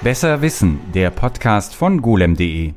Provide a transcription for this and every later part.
Besser Wissen, der Podcast von golem.de.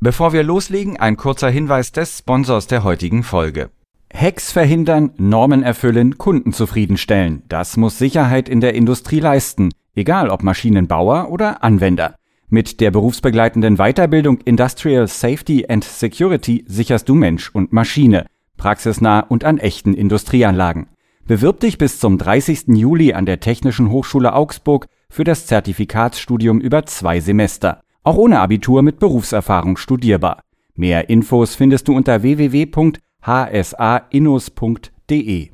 Bevor wir loslegen, ein kurzer Hinweis des Sponsors der heutigen Folge. Hacks verhindern, Normen erfüllen, Kunden zufriedenstellen. Das muss Sicherheit in der Industrie leisten, egal ob Maschinenbauer oder Anwender. Mit der berufsbegleitenden Weiterbildung Industrial Safety and Security sicherst du Mensch und Maschine, praxisnah und an echten Industrieanlagen. Bewirb dich bis zum 30. Juli an der Technischen Hochschule Augsburg für das Zertifikatsstudium über zwei Semester. Auch ohne Abitur mit Berufserfahrung studierbar. Mehr Infos findest du unter www.hsainus.de.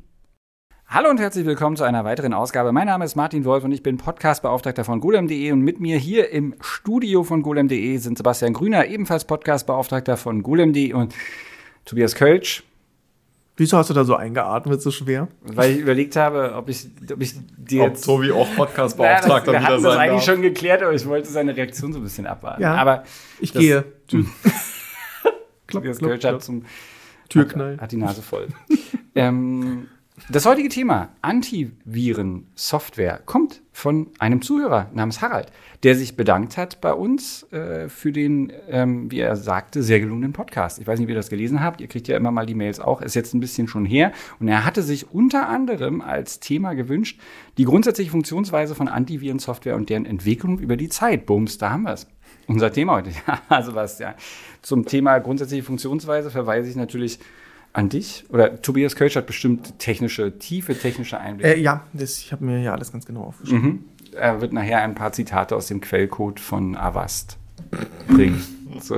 Hallo und herzlich willkommen zu einer weiteren Ausgabe. Mein Name ist Martin Wolf und ich bin Podcastbeauftragter von golem.de und mit mir hier im Studio von golem.de sind Sebastian Grüner, ebenfalls Podcastbeauftragter von golem.de und Tobias Kölsch, Wieso hast du da so eingeatmet, so schwer? Weil ich überlegt habe, ob ich, ob ich dir jetzt. Ob Tobi auch Podcast-Beauftragter naja, Wir hatten das eigentlich darf. schon geklärt, aber ich wollte seine Reaktion so ein bisschen abwarten. Ja, aber ich das, gehe. klopp, klopp, klopp, hat zum Türknall. Hat, hat die Nase voll. ähm, das heutige Thema, Antiviren-Software, kommt von einem Zuhörer namens Harald, der sich bedankt hat bei uns äh, für den, ähm, wie er sagte, sehr gelungenen Podcast. Ich weiß nicht, wie ihr das gelesen habt. Ihr kriegt ja immer mal die Mails auch. Ist jetzt ein bisschen schon her. Und er hatte sich unter anderem als Thema gewünscht, die grundsätzliche Funktionsweise von Antiviren-Software und deren Entwicklung über die Zeit. Bums, da haben wir es. Unser Thema heute. ja. Zum Thema grundsätzliche Funktionsweise verweise ich natürlich an dich? Oder Tobias Kölsch hat bestimmt technische, tiefe technische Einblicke. Äh, ja, das, ich habe mir ja alles ganz genau aufgeschrieben. Mhm. Er wird nachher ein paar Zitate aus dem Quellcode von Avast bringen. zu,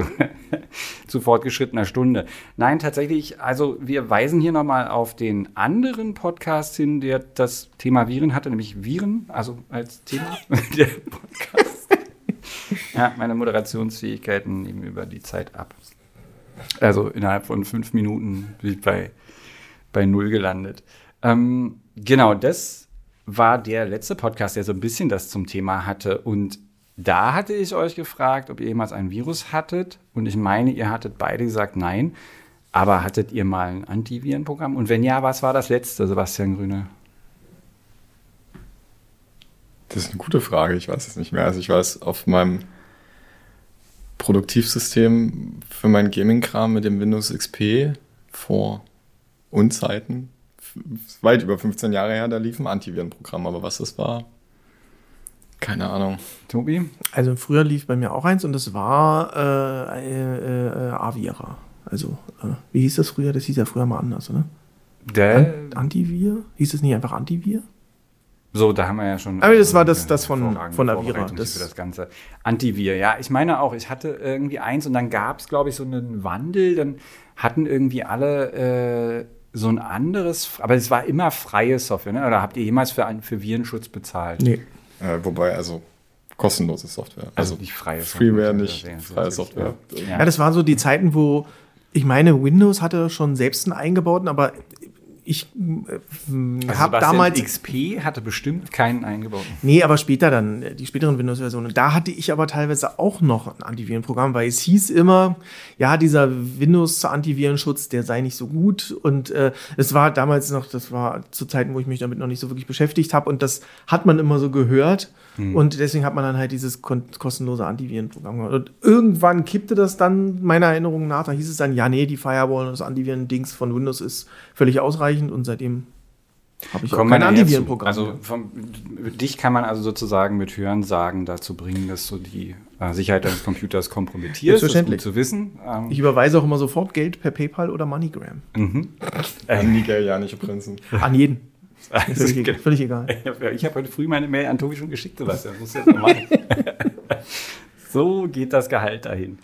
zu fortgeschrittener Stunde. Nein, tatsächlich, also wir weisen hier nochmal auf den anderen Podcast hin, der das Thema Viren hatte, nämlich Viren, also als Thema der Podcast. ja, meine Moderationsfähigkeiten nehmen über die Zeit ab. Also innerhalb von fünf Minuten bin ich bei, bei null gelandet. Ähm, genau, das war der letzte Podcast, der so ein bisschen das zum Thema hatte. Und da hatte ich euch gefragt, ob ihr jemals ein Virus hattet. Und ich meine, ihr hattet beide gesagt, nein. Aber hattet ihr mal ein Antivirenprogramm? Und wenn ja, was war das letzte, Sebastian Grüne? Das ist eine gute Frage. Ich weiß es nicht mehr. Also ich weiß, auf meinem Produktivsystem für meinen Gaming-Kram mit dem Windows XP vor Unzeiten, weit über 15 Jahre her, da lief ein Antivirenprogramm, aber was das war, keine Ahnung. Tobi? Also früher lief bei mir auch eins und das war äh, äh, äh, Avira. Also, äh, wie hieß das früher? Das hieß ja früher mal anders, oder? Der Antivir? Hieß es nicht einfach Antivir? So, da haben wir ja schon. Aber das war das, das von, von Avira. Das für das ganze Antivir. Ja, ich meine auch, ich hatte irgendwie eins und dann gab es, glaube ich, so einen Wandel. Dann hatten irgendwie alle äh, so ein anderes, aber es war immer freie Software. Ne? Oder habt ihr jemals für, für Virenschutz bezahlt? Nee. Äh, wobei, also kostenlose Software. Also, also nicht freie Software. Freeware, nicht freie Software. Ja. ja, das war so die Zeiten, wo ich meine, Windows hatte schon selbst einen eingebauten, aber ich äh, also habe damals. XP hatte bestimmt keinen eingebauten. Nee, aber später dann, die späteren Windows-Versionen. Da hatte ich aber teilweise auch noch ein Antivirenprogramm, weil es hieß immer, ja, dieser Windows-Antivirenschutz, der sei nicht so gut. Und äh, es war damals noch, das war zu Zeiten, wo ich mich damit noch nicht so wirklich beschäftigt habe. Und das hat man immer so gehört. Hm. Und deswegen hat man dann halt dieses kostenlose Antivirenprogramm gemacht. Und irgendwann kippte das dann, meiner Erinnerung nach, da hieß es dann, ja, nee, die Firewall und das Antiviren-Dings von Windows ist völlig ausreichend und seitdem habe ich Kommt auch kein Antivirenprogramm. Also vom, dich kann man also sozusagen mit Hören sagen dazu bringen, dass du die äh, Sicherheit deines Computers kompromittierst. Das ist gut zu wissen. Ähm, ich überweise auch immer sofort Geld per PayPal oder MoneyGram. Mhm. An nigerianische Prinzen. An jeden. Also völlig, egal. völlig egal. Ich habe heute früh meine Mail an Tobi schon geschickt, Sebastian. Das muss jetzt mal so geht das Gehalt dahin.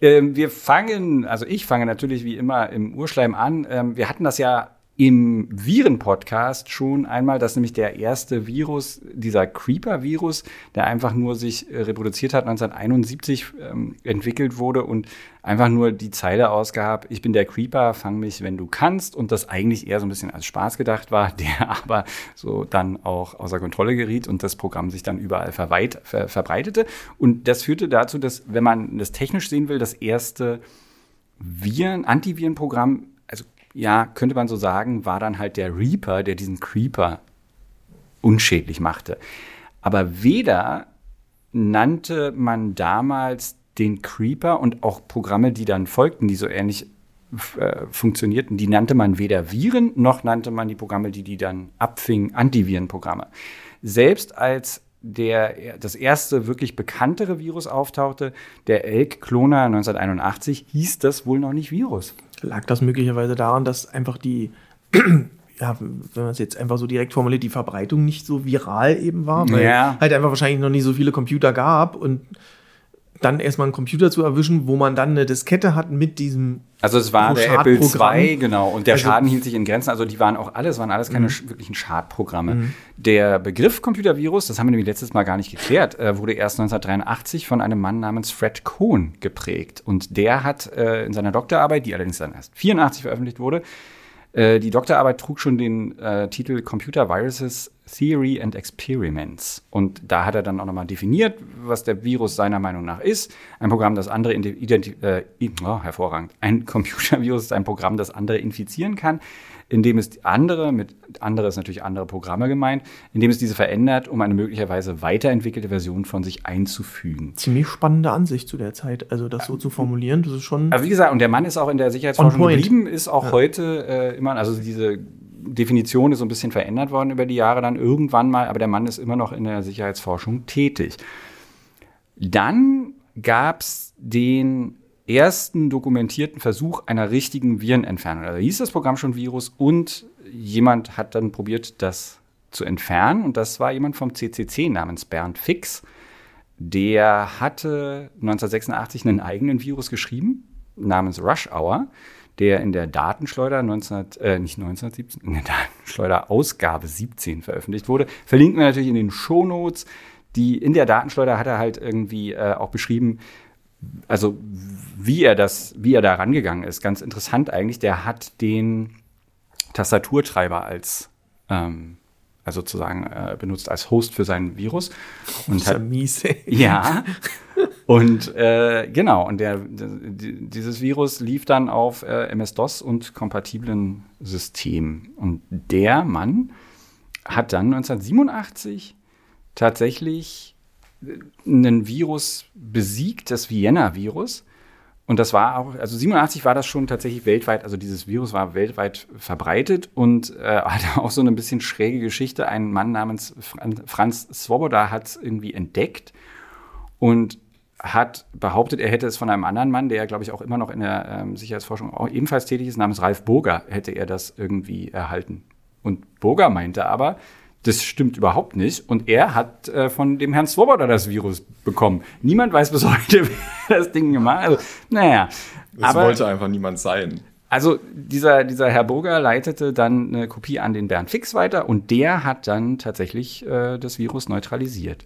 Ähm, wir fangen, also ich fange natürlich wie immer im Urschleim an. Ähm, wir hatten das ja im Viren-Podcast schon einmal, dass nämlich der erste Virus, dieser Creeper-Virus, der einfach nur sich äh, reproduziert hat, 1971 ähm, entwickelt wurde und einfach nur die Zeile ausgab, ich bin der Creeper, fang mich, wenn du kannst und das eigentlich eher so ein bisschen als Spaß gedacht war, der aber so dann auch außer Kontrolle geriet und das Programm sich dann überall verweit, ver, verbreitete. Und das führte dazu, dass, wenn man das technisch sehen will, das erste Viren, Antivirenprogramm ja, könnte man so sagen, war dann halt der Reaper, der diesen Creeper unschädlich machte. Aber weder nannte man damals den Creeper und auch Programme, die dann folgten, die so ähnlich äh, funktionierten, die nannte man weder Viren, noch nannte man die Programme, die die dann abfingen, Antivirenprogramme. Selbst als der, das erste wirklich bekanntere Virus auftauchte, der Elk-Kloner 1981, hieß das wohl noch nicht Virus. Lag das möglicherweise daran, dass einfach die, ja, wenn man es jetzt einfach so direkt formuliert, die Verbreitung nicht so viral eben war, weil Ja. halt einfach wahrscheinlich noch nicht so viele Computer gab und dann erstmal einen Computer zu erwischen, wo man dann eine Diskette hat mit diesem Also es war der Apple. II, genau. Und der Also- Schaden hielt sich in Grenzen. Also die waren auch alles, waren alles keine sch- wirklichen Schadprogramme. Der Begriff Computervirus, das haben wir nämlich letztes Mal gar nicht geklärt, äh, wurde erst 1983 von einem Mann namens Fred Cohn geprägt. Und der hat äh, in seiner Doktorarbeit, die allerdings dann erst 84 veröffentlicht wurde, äh, die Doktorarbeit trug schon den äh, Titel Computer Viruses Theory and Experiments. Und da hat er dann auch nochmal definiert, was der Virus seiner Meinung nach ist. Ein Programm, das andere identi- äh, oh, hervorragend. Ein Computervirus ist ein Programm, das andere infizieren kann, indem es andere, mit andere ist natürlich andere Programme gemeint, indem es diese verändert, um eine möglicherweise weiterentwickelte Version von sich einzufügen. ziemlich spannende Ansicht zu der Zeit. Also das so zu formulieren, das ist schon. Also wie gesagt, und der Mann ist auch in der Sicherheitsforschung geblieben, ist auch heute äh, immer, also diese Definition ist so ein bisschen verändert worden über die Jahre dann irgendwann mal, aber der Mann ist immer noch in der Sicherheitsforschung tätig. Dann gab es den ersten dokumentierten Versuch einer richtigen Virenentfernung. Also hieß das Programm schon Virus und jemand hat dann probiert, das zu entfernen und das war jemand vom CCC namens Bernd Fix. Der hatte 1986 einen eigenen Virus geschrieben, namens Rush Hour, der in der Datenschleuder 19, äh, nicht 1917, in der Datenschleuder Ausgabe 17 veröffentlicht wurde. Verlinken wir natürlich in den Shownotes. Die, in der Datenschleuder hat er halt irgendwie äh, auch beschrieben, also wie er das, wie er da rangegangen ist. Ganz interessant eigentlich. Der hat den Tastaturtreiber als ähm, also sozusagen äh, benutzt als Host für seinen Virus und hat mies. ey. ja. Und äh, genau, und der, die- dieses Virus lief dann auf äh, MS-DOS und kompatiblen Systemen. Und der Mann hat dann 1987 tatsächlich einen Virus besiegt, das Vienna-Virus. Und das war auch, also 87 war das schon tatsächlich weltweit, also dieses Virus war weltweit verbreitet und äh, hatte auch so eine bisschen schräge Geschichte. Ein Mann namens Fran- Franz Swoboda hat es irgendwie entdeckt und hat behauptet, er hätte es von einem anderen Mann, der, glaube ich, auch immer noch in der ähm, Sicherheitsforschung auch ebenfalls tätig ist, namens Ralf Burger, hätte er das irgendwie erhalten. Und Burger meinte aber, das stimmt überhaupt nicht. Und er hat äh, von dem Herrn Swoboda das Virus bekommen. Niemand weiß bis heute, wer das Ding gemacht hat. Also, naja. Es aber, wollte einfach niemand sein. also dieser, dieser Herr Burger leitete dann eine Kopie an den Bernd Fix weiter und der hat dann tatsächlich äh, das Virus neutralisiert.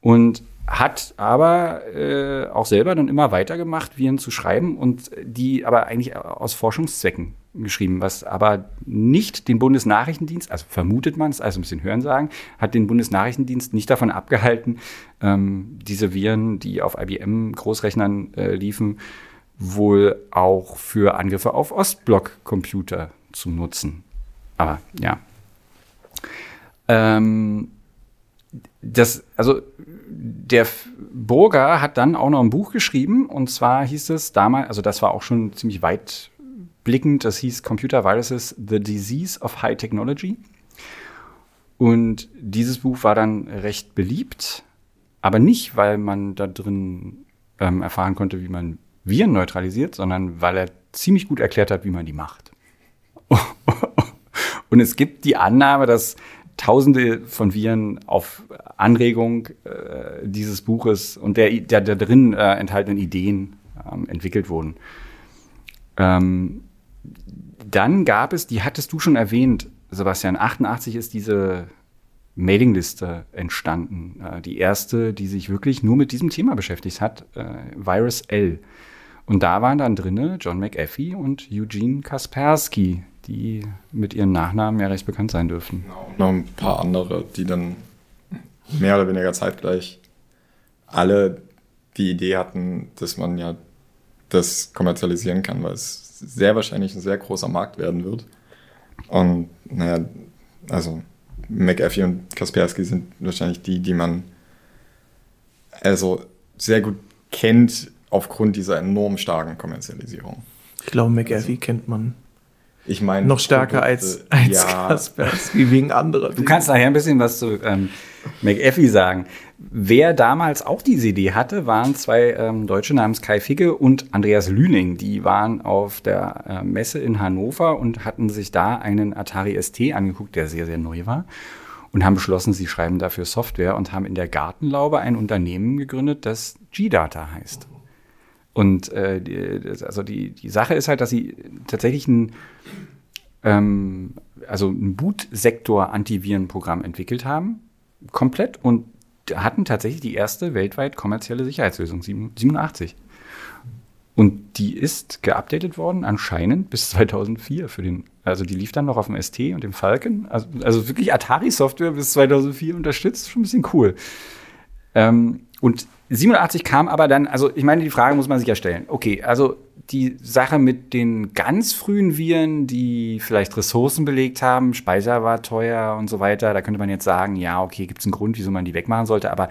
Und hat aber äh, auch selber dann immer weitergemacht, Viren zu schreiben und die aber eigentlich aus Forschungszwecken geschrieben, was aber nicht den Bundesnachrichtendienst, also vermutet man es, also ein bisschen Hörensagen, hat den Bundesnachrichtendienst nicht davon abgehalten, ähm, diese Viren, die auf IBM-Großrechnern äh, liefen, wohl auch für Angriffe auf Ostblock-Computer zu nutzen. Aber ja. Ähm, das, also der Burger hat dann auch noch ein Buch geschrieben und zwar hieß es damals, also das war auch schon ziemlich weit blickend, das hieß Computer Viruses, The Disease of High Technology. Und dieses Buch war dann recht beliebt, aber nicht, weil man da drin ähm, erfahren konnte, wie man Viren neutralisiert, sondern weil er ziemlich gut erklärt hat, wie man die macht. Und es gibt die Annahme, dass Tausende von Viren auf Anregung äh, dieses Buches und der, der, der drin äh, enthaltenen Ideen ähm, entwickelt wurden. Ähm, dann gab es, die hattest du schon erwähnt, Sebastian, 88 ist diese Mailingliste entstanden. Äh, die erste, die sich wirklich nur mit diesem Thema beschäftigt hat, äh, Virus L. Und da waren dann drinne John McAfee und Eugene Kaspersky, die mit ihren Nachnamen ja recht bekannt sein dürfen. Und noch ein paar andere, die dann mehr oder weniger zeitgleich alle die Idee hatten, dass man ja das kommerzialisieren kann, weil es sehr wahrscheinlich ein sehr großer Markt werden wird. Und naja, also McAfee und Kaspersky sind wahrscheinlich die, die man also sehr gut kennt aufgrund dieser enorm starken Kommerzialisierung. Ich glaube, McAfee kennt man Ich meine. noch stärker als, als ja, Kaspersky wegen anderer. Du kannst nachher ein bisschen was zu ähm, McAfee sagen. Wer damals auch diese Idee hatte, waren zwei ähm, Deutsche namens Kai Ficke und Andreas Lüning. Die waren auf der äh, Messe in Hannover und hatten sich da einen Atari ST angeguckt, der sehr, sehr neu war. Und haben beschlossen, sie schreiben dafür Software und haben in der Gartenlaube ein Unternehmen gegründet, das G-Data heißt. Und äh, die, also die, die Sache ist halt, dass sie tatsächlich ein, ähm, also ein Boot-Sektor-Antivirenprogramm entwickelt haben, komplett, und hatten tatsächlich die erste weltweit kommerzielle Sicherheitslösung, 87. Und die ist geupdatet worden, anscheinend bis 2004 für den, also die lief dann noch auf dem ST und dem Falcon. Also, also wirklich Atari-Software bis 2004 unterstützt, schon ein bisschen cool. Ähm, und 87 kam aber dann, also ich meine, die Frage muss man sich ja stellen. Okay, also die Sache mit den ganz frühen Viren, die vielleicht Ressourcen belegt haben, Speicher war teuer und so weiter, da könnte man jetzt sagen, ja, okay, gibt es einen Grund, wieso man die wegmachen sollte, aber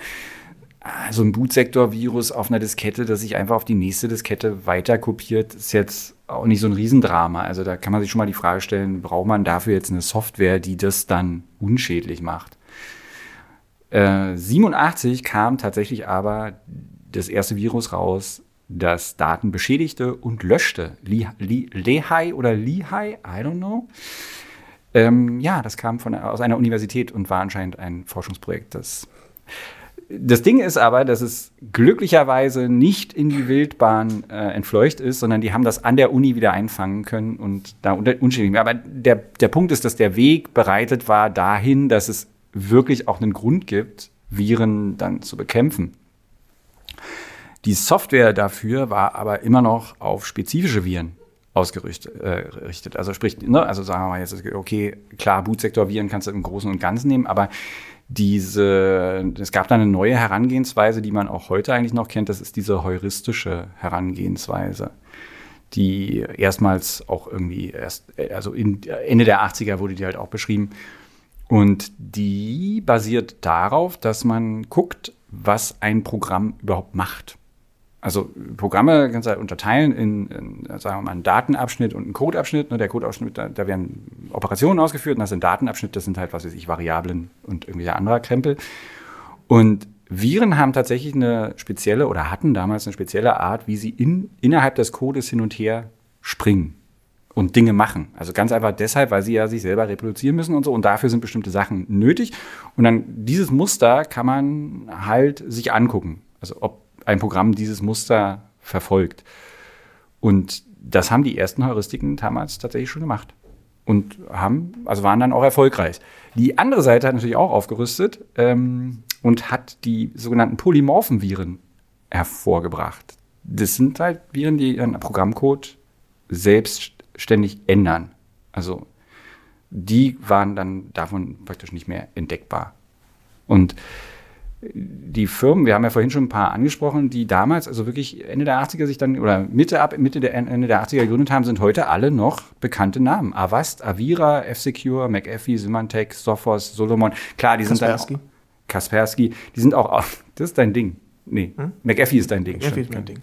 ah, so ein Bootsektor-Virus auf einer Diskette, das sich einfach auf die nächste Diskette weiter kopiert, ist jetzt auch nicht so ein Riesendrama. Also da kann man sich schon mal die Frage stellen, braucht man dafür jetzt eine Software, die das dann unschädlich macht? Äh, 87 kam tatsächlich aber das erste Virus raus, das Daten beschädigte und löschte. Lehigh oder Lehigh, I don't know. Ähm, ja, das kam von, aus einer Universität und war anscheinend ein Forschungsprojekt, das das Ding ist aber, dass es glücklicherweise nicht in die Wildbahn äh, entfleucht ist, sondern die haben das an der Uni wieder einfangen können und da unschädlich. Aber der, der Punkt ist, dass der Weg bereitet war dahin, dass es wirklich auch einen Grund gibt, Viren dann zu bekämpfen. Die Software dafür war aber immer noch auf spezifische Viren ausgerichtet. Äh, also sprich, ne, also sagen wir mal jetzt, okay, klar, Bootsektor-Viren kannst du im Großen und Ganzen nehmen, aber diese, es gab da eine neue Herangehensweise, die man auch heute eigentlich noch kennt, das ist diese heuristische Herangehensweise, die erstmals auch irgendwie erst, also in, Ende der 80er wurde die halt auch beschrieben. Und die basiert darauf, dass man guckt, was ein Programm überhaupt macht. Also Programme kannst du halt unterteilen in, in, sagen wir mal, einen Datenabschnitt und einen Codeabschnitt. Ne, Der Codeabschnitt, da, da werden Operationen ausgeführt und das sind Datenabschnitt, das sind halt, was weiß ich, Variablen und irgendwie anderer Krempel. Und Viren haben tatsächlich eine spezielle oder hatten damals eine spezielle Art, wie sie in, innerhalb des Codes hin und her springen und Dinge machen. Also ganz einfach deshalb, weil sie ja sich selber reproduzieren müssen und so. Und dafür sind bestimmte Sachen nötig. Und dann dieses Muster kann man halt sich angucken. Also ob ein Programm dieses Muster verfolgt. Und das haben die ersten Heuristiken damals tatsächlich schon gemacht. Und haben, also waren dann auch erfolgreich. Die andere Seite hat natürlich auch aufgerüstet ähm, und hat die sogenannten polymorphen Viren hervorgebracht. Das sind halt Viren, die ihren Programmcode selbstständig ändern. Also die waren dann davon praktisch nicht mehr entdeckbar. Und die Firmen, wir haben ja vorhin schon ein paar angesprochen, die damals, also wirklich Ende der 80er sich dann, oder Mitte ab Mitte der Ende der 80er gegründet haben, sind heute alle noch bekannte Namen. Avast, Avira, F-Secure, McAfee, Symantec, Sophos, Solomon. Klar, die sind Kaspersky. dann auch, Kaspersky, die sind auch, das ist dein Ding. Nee, McAfee ist dein Ding. Ja, stimmt. fehlt mir ein Ding.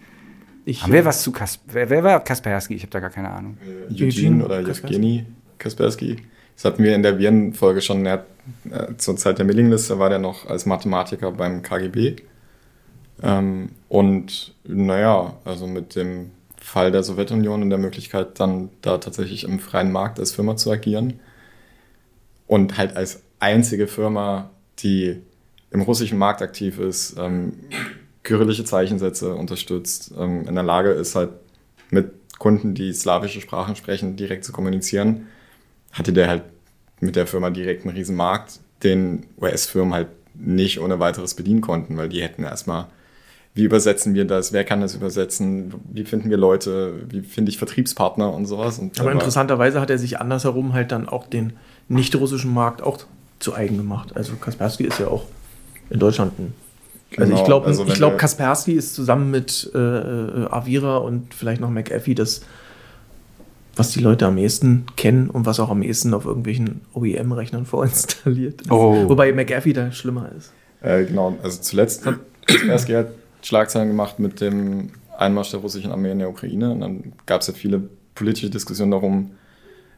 Ich, Haben wir was zu Kaspersky? Wer, wer war Kaspersky? Ich habe da gar keine Ahnung. Eugene Eugene oder Kaspersky. Evgeny Kaspersky. Das hatten wir in der Virenfolge schon. Er, äh, zur Zeit der Millingliste war der noch als Mathematiker beim KGB. Ähm, und naja, also mit dem Fall der Sowjetunion und der Möglichkeit, dann da tatsächlich im freien Markt als Firma zu agieren und halt als einzige Firma, die im russischen Markt aktiv ist, ähm, kyrillische Zeichensätze unterstützt, ähm, in der Lage ist halt mit Kunden, die slawische Sprachen sprechen, direkt zu kommunizieren, hatte der halt mit der Firma direkt einen riesen Markt, den US-Firmen halt nicht ohne weiteres bedienen konnten, weil die hätten erstmal, wie übersetzen wir das, wer kann das übersetzen, wie finden wir Leute, wie finde ich Vertriebspartner und sowas. Und aber interessanterweise hat er sich andersherum halt dann auch den nicht-russischen Markt auch zu eigen gemacht. Also Kaspersky ist ja auch in Deutschland ein. Also Genau, ich glaube, also ich glaube, wir- Kaspersky ist zusammen mit äh, äh, Avira und vielleicht noch McAfee das, was die Leute am ehesten kennen und was auch am ehesten auf irgendwelchen OEM-Rechnern vorinstalliert ist. Oh. Wobei McAfee da schlimmer ist. Äh, genau, also zuletzt Kaspersky hat Schlagzeilen gemacht mit dem Einmarsch der russischen Armee in der Ukraine. Und dann gab es ja viele politische Diskussionen darum,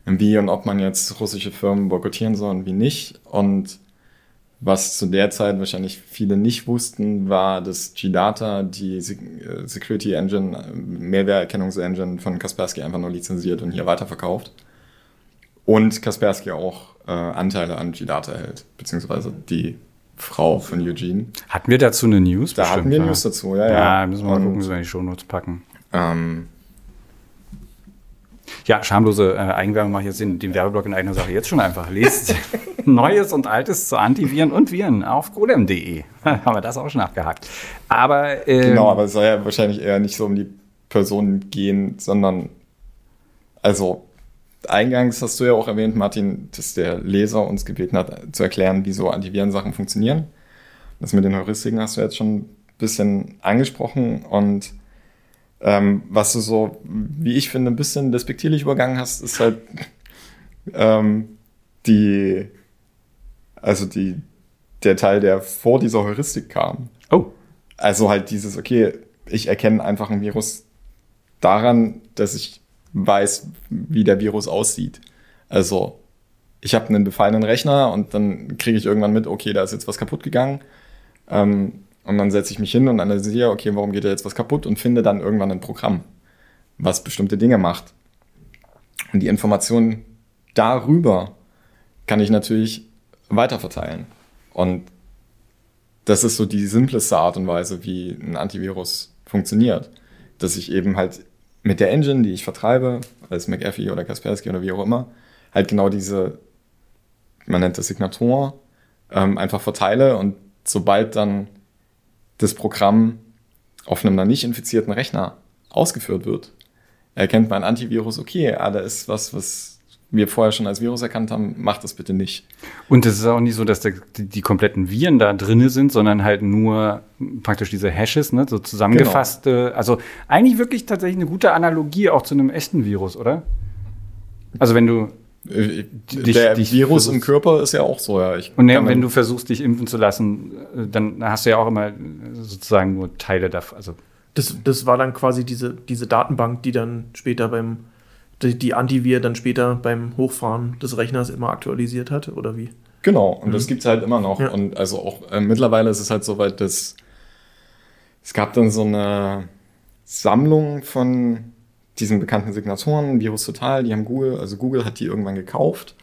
wie und ob man jetzt russische Firmen boykottieren soll und wie nicht. Und was zu der Zeit wahrscheinlich viele nicht wussten, war, dass G-Data die äh, Security Engine, äh, Mehrwerterkennungsengine von Kaspersky einfach nur lizenziert und hier weiterverkauft. Und Kaspersky auch äh, Anteile an G-Data hält, beziehungsweise die Frau von Eugene. Hatten wir dazu eine News? Da hatten wir ja. News dazu, ja, ja. Ja, müssen wir mal gucken, dass wir die Shownotes packen. Ähm, Ja, schamlose äh, Eigenwerbung mache ich jetzt den, den Werbeblock in eigener Sache jetzt schon einfach. Lest Neues und Altes zu Antiviren und Viren auf golem.de. Haben wir das auch schon abgehakt. Aber, ähm, Genau, aber es soll ja wahrscheinlich eher nicht so um die Person gehen, sondern also eingangs hast du ja auch erwähnt, Martin, dass der Leser uns gebeten hat, zu erklären, wie so Antivirensachen funktionieren. Das mit den Heuristiken hast du jetzt schon ein bisschen angesprochen und ähm, was du so, wie ich finde, ein bisschen despektierlich übergangen hast, ist halt ähm, die, also die, der Teil, der vor dieser Heuristik kam. oh, Also halt dieses, okay, ich erkenne einfach ein Virus daran, dass ich weiß, wie der Virus aussieht. Also ich habe einen befallenen Rechner und dann kriege ich irgendwann mit, okay, da ist jetzt was kaputt gegangen. Ähm, und dann setze ich mich hin und analysiere, okay, warum geht da jetzt was kaputt und finde dann irgendwann ein Programm, was bestimmte Dinge macht. Und die Informationen darüber kann ich natürlich weiterverteilen. Und das ist so die simpleste Art und Weise, wie ein Antivirus funktioniert. Dass ich eben halt mit der Engine, die ich vertreibe, als McAfee oder Kaspersky oder wie auch immer, halt genau diese, man nennt das Signatur, ähm, einfach verteile und sobald dann das Programm auf einem dann nicht infizierten Rechner ausgeführt wird, erkennt mein Antivirus, okay, ah, da ist was, was wir vorher schon als Virus erkannt haben, macht das bitte nicht. Und es ist auch nicht so, dass der, die, die kompletten Viren da drinne sind, sondern halt nur praktisch diese Hashes, ne, so zusammengefasste. Also eigentlich wirklich tatsächlich eine gute Analogie auch zu einem echten Virus, oder? Also wenn du Äh, Dich- der dich Virus versuchst- im Körper ist ja auch so, ja. Ich und ne, wenn du versuchst, dich impfen zu lassen, äh, dann hast du ja auch immer äh, sozusagen nur Teile davon. Also Das, das war dann quasi diese, diese Datenbank, die dann später beim, die, die Antivir dann später beim Hochfahren des Rechners immer aktualisiert hat, oder wie? Genau, und das gibt's halt immer noch. Ja. Und also auch äh, mittlerweile ist es halt so weit, dass es gab dann so eine Sammlung von diesen bekannten Signaturen, Virus Total, die haben Google, also Google hat die irgendwann gekauft.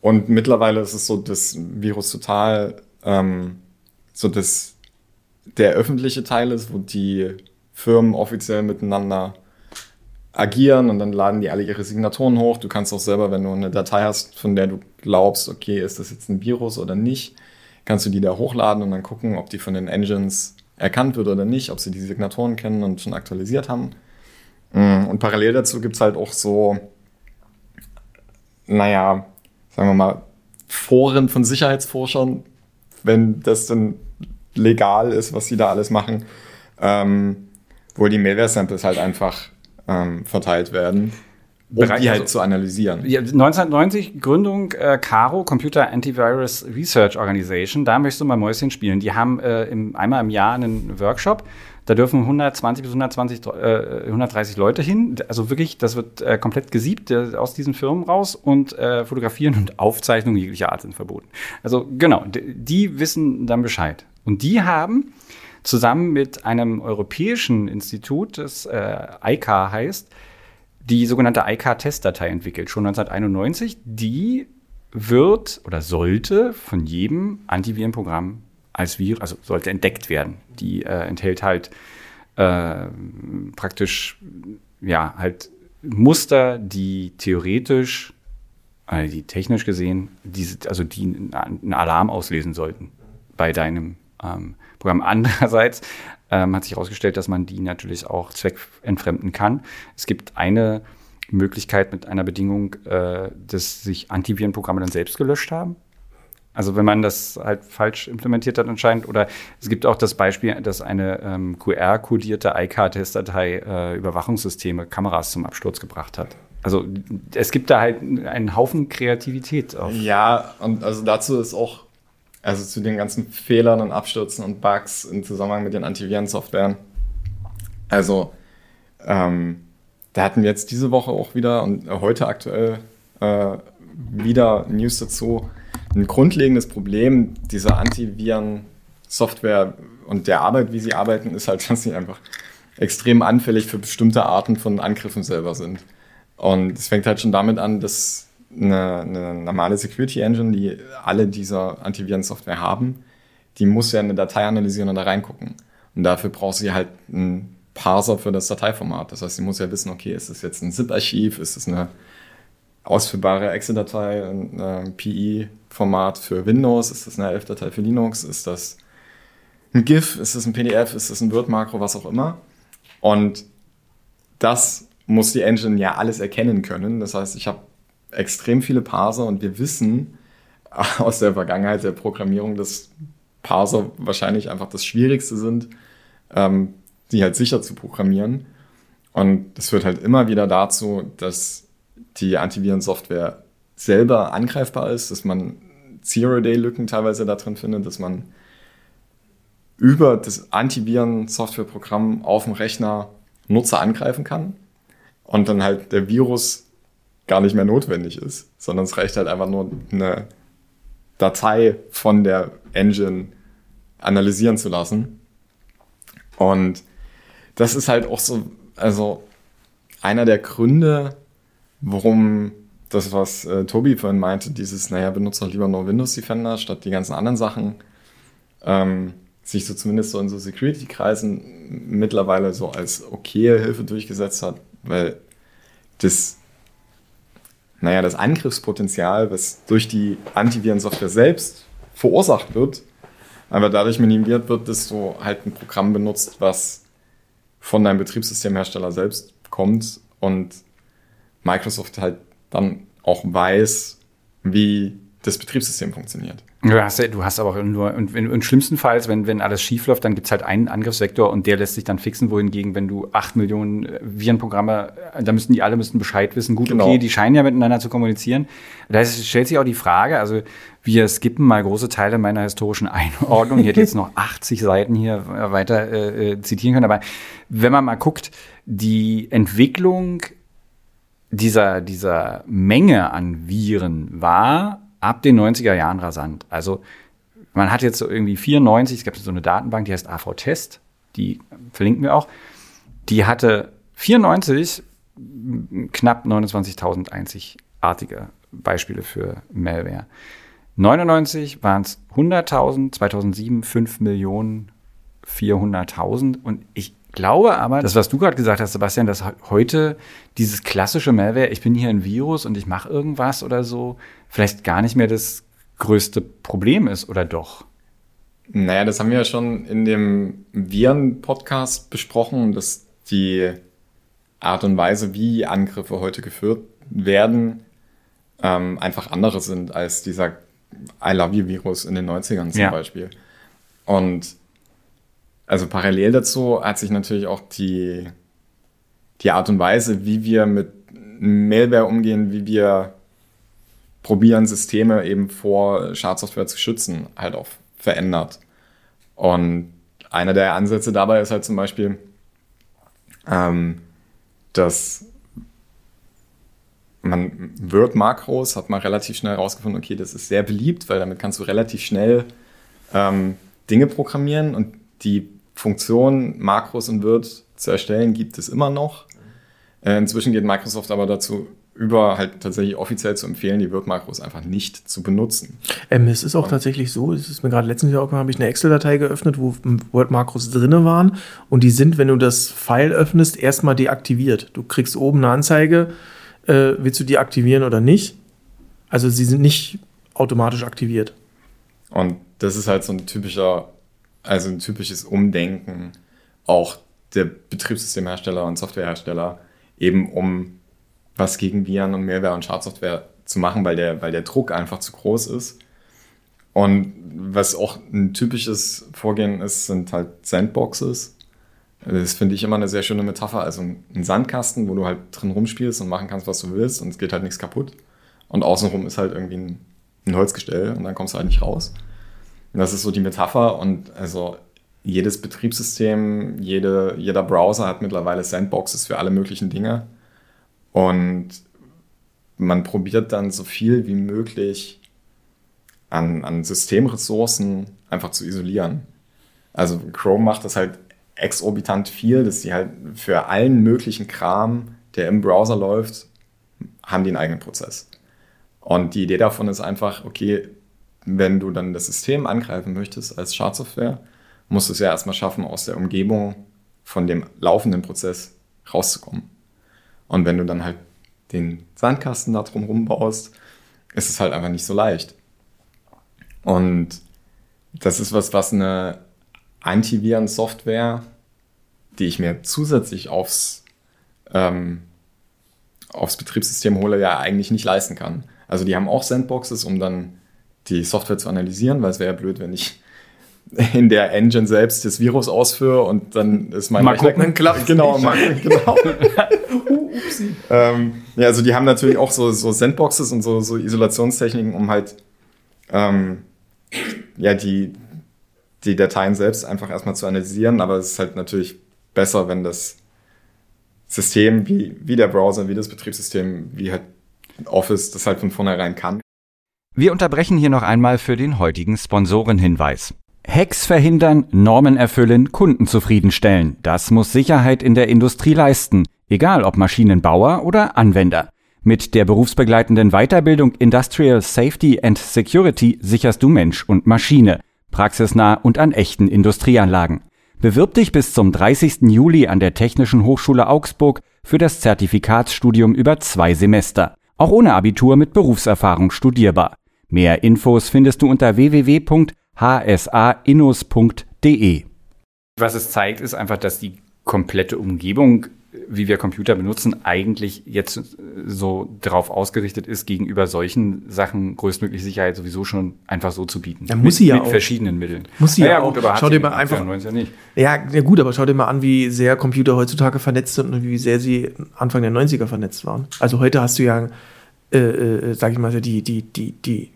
Und mittlerweile ist es so, dass Virus Total ähm, so dass der öffentliche Teil ist, wo die Firmen offiziell miteinander agieren und dann laden die alle ihre Signaturen hoch. Du kannst auch selber, wenn du eine Datei hast, von der du glaubst, okay, ist das jetzt ein Virus oder nicht, kannst du die da hochladen und dann gucken, ob die von den Engines erkannt wird oder nicht, ob sie die Signaturen kennen und schon aktualisiert haben. Mm, Und parallel dazu gibt's halt auch so, naja, sagen wir mal, Foren von Sicherheitsforschern, wenn das dann legal ist, was sie da alles machen, ähm, wo die Malware-Samples halt einfach ähm, verteilt werden, um Bereit- die halt also- zu analysieren. Ja, 1990 Gründung äh, CARO, Computer Antivirus Research Organization. Da möchtest du mal Mäuschen spielen. Die haben äh, im, einmal im Jahr einen Workshop. Da dürfen 120 bis 120, äh, 130 Leute hin. Also wirklich, das wird äh, komplett gesiebt äh, aus diesen Firmen raus und äh, Fotografieren und Aufzeichnungen jeglicher Art sind verboten. Also genau, die wissen dann Bescheid. Und die haben zusammen mit einem europäischen Institut, das äh, ICA heißt, die sogenannte IK-Testdatei entwickelt, schon 1991. Die wird oder sollte von jedem Antivirenprogramm als Virus, also sollte entdeckt werden. Die äh, enthält halt äh, praktisch, ja, halt Muster, die theoretisch, äh, die technisch gesehen, diese, also die einen Alarm auslesen sollten bei deinem ähm, Programm. Andererseits ähm, hat sich herausgestellt, dass man die natürlich auch zweckentfremden kann. Es gibt eine Möglichkeit mit einer Bedingung, äh, dass sich Antivirenprogramme dann selbst gelöscht haben. Also wenn man das halt falsch implementiert hat anscheinend. Oder es gibt auch das Beispiel, dass eine ähm, QR-kodierte IK-Testdatei äh, Überwachungssysteme, Kameras zum Absturz gebracht hat. Also es gibt da halt einen Haufen Kreativität. Auf. Ja, und also dazu ist auch, also zu den ganzen Fehlern und Abstürzen und Bugs im Zusammenhang mit den Antivirensoftwaren. Also, ähm, da hatten wir jetzt diese Woche auch wieder und heute aktuell äh, wieder News dazu. Ein grundlegendes Problem dieser Antiviren-Software und der Arbeit, wie sie arbeiten, ist halt, dass sie einfach extrem anfällig für bestimmte Arten von Angriffen selber sind. Und es fängt halt schon damit an, dass eine, eine normale Security Engine, die alle dieser Antiviren-Software haben, die muss ja eine Datei analysieren und da reingucken. Und dafür braucht sie halt einen Parser für das Dateiformat. Das heißt, sie muss ja wissen, okay, ist das jetzt ein ZIP-Archiv, ist das eine ausführbare Excel-Datei, ein äh, PI-Format für Windows, ist das eine ELF-Datei für Linux, ist das ein GIF, ist das ein PDF, ist das ein Word-Makro, was auch immer. Und das muss die Engine ja alles erkennen können. Das heißt, ich habe extrem viele Parser und wir wissen aus der Vergangenheit der Programmierung, dass Parser wahrscheinlich einfach das Schwierigste sind, ähm, die halt sicher zu programmieren. Und das führt halt immer wieder dazu, dass die Antivirensoftware selber angreifbar ist, dass man Zero-Day-Lücken teilweise da drin findet, dass man über das Antiviren-Softwareprogramm auf dem Rechner Nutzer angreifen kann und dann halt der Virus gar nicht mehr notwendig ist, sondern es reicht halt einfach nur eine Datei von der Engine analysieren zu lassen. Und das ist halt auch so, also einer der Gründe, warum das, was äh, Tobi vorhin meinte, dieses, naja, benutzt doch lieber nur Windows Defender statt die ganzen anderen Sachen, ähm, sich so zumindest so in so Security-Kreisen mittlerweile so als okaye Hilfe durchgesetzt hat, weil das, naja, das Angriffspotenzial, was durch die Antivirensoftware selbst verursacht wird, aber dadurch minimiert wird, dass du halt ein Programm benutzt, was von deinem Betriebssystemhersteller selbst kommt und Microsoft halt dann auch weiß, wie das Betriebssystem funktioniert. Du hast, du hast aber auch nur, und wenn, im schlimmsten Fall, wenn, wenn alles schief läuft, dann gibt es halt einen Angriffsvektor und der lässt sich dann fixen, wohingegen, wenn du acht Millionen äh, Virenprogramme, äh, da müssten die alle müssten Bescheid wissen. Gut, genau. okay, die scheinen ja miteinander zu kommunizieren. Da stellt sich auch die Frage, also wir skippen mal große Teile meiner historischen Einordnung. Ich hätte jetzt noch 80 Seiten hier weiter äh, äh, zitieren können, aber wenn man mal guckt, die Entwicklung dieser, dieser Menge an Viren war ab den 90er Jahren rasant. Also man hat jetzt so irgendwie 94, es gab so eine Datenbank, die heißt AV-Test, die verlinken wir auch. Die hatte 94 knapp 29.000 einzigartige Beispiele für Malware. 99 waren es 100.000, 2007 5 Millionen 400.000 und ich glaube aber, das, was du gerade gesagt hast, Sebastian, dass heute dieses klassische Malware, ich bin hier ein Virus und ich mache irgendwas oder so, vielleicht gar nicht mehr das größte Problem ist, oder doch? Naja, das haben wir ja schon in dem Viren-Podcast besprochen, dass die Art und Weise, wie Angriffe heute geführt werden, ähm, einfach andere sind als dieser I Love You-Virus in den 90ern zum ja. Beispiel. Und also parallel dazu hat sich natürlich auch die, die Art und Weise, wie wir mit Malware umgehen, wie wir probieren, Systeme eben vor Schadsoftware zu schützen, halt auch verändert. Und einer der Ansätze dabei ist halt zum Beispiel, ähm, dass man Word-Makros hat man relativ schnell herausgefunden, okay, das ist sehr beliebt, weil damit kannst du relativ schnell ähm, Dinge programmieren und die Funktion, Makros in Word zu erstellen, gibt es immer noch. Äh, inzwischen geht Microsoft aber dazu über, halt tatsächlich offiziell zu empfehlen, die Word-Makros einfach nicht zu benutzen. Ähm, es ist auch tatsächlich so, es ist mir gerade letztens Jahr habe ich eine Excel-Datei geöffnet, wo Word-Makros drin waren und die sind, wenn du das File öffnest, erstmal deaktiviert. Du kriegst oben eine Anzeige, äh, willst du die aktivieren oder nicht? Also sie sind nicht automatisch aktiviert. Und das ist halt so ein typischer also ein typisches Umdenken auch der Betriebssystemhersteller und Softwarehersteller, eben um was gegen Viren und Malware und Schadsoftware zu machen, weil der, weil der Druck einfach zu groß ist. Und was auch ein typisches Vorgehen ist, sind halt Sandboxes. Das finde ich immer eine sehr schöne Metapher. Also ein Sandkasten, wo du halt drin rumspielst und machen kannst, was du willst und es geht halt nichts kaputt. Und außenrum ist halt irgendwie ein, ein Holzgestell und dann kommst du halt nicht raus. Das ist so die Metapher und also jedes Betriebssystem, jede, jeder Browser hat mittlerweile Sandboxes für alle möglichen Dinge. Und man probiert dann so viel wie möglich an, an Systemressourcen einfach zu isolieren. Also Chrome macht das halt exorbitant viel, dass sie halt für allen möglichen Kram, der im Browser läuft, haben die einen eigenen Prozess. Und die Idee davon ist einfach, okay, wenn du dann das System angreifen möchtest als Schadsoftware, musst du es ja erstmal schaffen, aus der Umgebung von dem laufenden Prozess rauszukommen. Und wenn du dann halt den Sandkasten da drum baust, ist es halt einfach nicht so leicht. Und das ist was, was eine Antiviren-Software, die ich mir zusätzlich aufs, ähm, aufs Betriebssystem hole, ja eigentlich nicht leisten kann. Also die haben auch Sandboxes, um dann die Software zu analysieren, weil es wäre ja blöd, wenn ich in der Engine selbst das Virus ausführe und dann ist mein mal Rechner gucken, klappt genau, mal, genau. ähm, ja, also die haben natürlich auch so, so Sandboxes und so, so Isolationstechniken, um halt ähm, ja die die Dateien selbst einfach erstmal zu analysieren, aber es ist halt natürlich besser, wenn das System wie, wie der Browser, wie das Betriebssystem, wie halt Office das halt von vornherein kann. Wir unterbrechen hier noch einmal für den heutigen Sponsorenhinweis. Hacks verhindern, Normen erfüllen, Kunden zufriedenstellen. Das muss Sicherheit in der Industrie leisten, egal ob Maschinenbauer oder Anwender. Mit der berufsbegleitenden Weiterbildung Industrial Safety and Security sicherst du Mensch und Maschine, praxisnah und an echten Industrieanlagen. Bewirb dich bis zum 30. Juli an der Technischen Hochschule Augsburg für das Zertifikatsstudium über zwei Semester. Auch ohne Abitur mit Berufserfahrung studierbar. Mehr Infos findest du unter www.hsainus.de. Was es zeigt, ist einfach, dass die komplette Umgebung wie wir Computer benutzen, eigentlich jetzt so darauf ausgerichtet ist, gegenüber solchen Sachen größtmögliche Sicherheit sowieso schon einfach so zu bieten. Ja, muss mit, sie ja mit auch. verschiedenen Mitteln. Muss sie ja, ja, gut, aber schau dir mal einfach. Ja, nicht. Ja, ja, gut, aber schau dir mal an, wie sehr Computer heutzutage vernetzt sind und wie sehr sie Anfang der 90er vernetzt waren. Also heute hast du ja, äh, äh, sag ich mal, die, die, die, die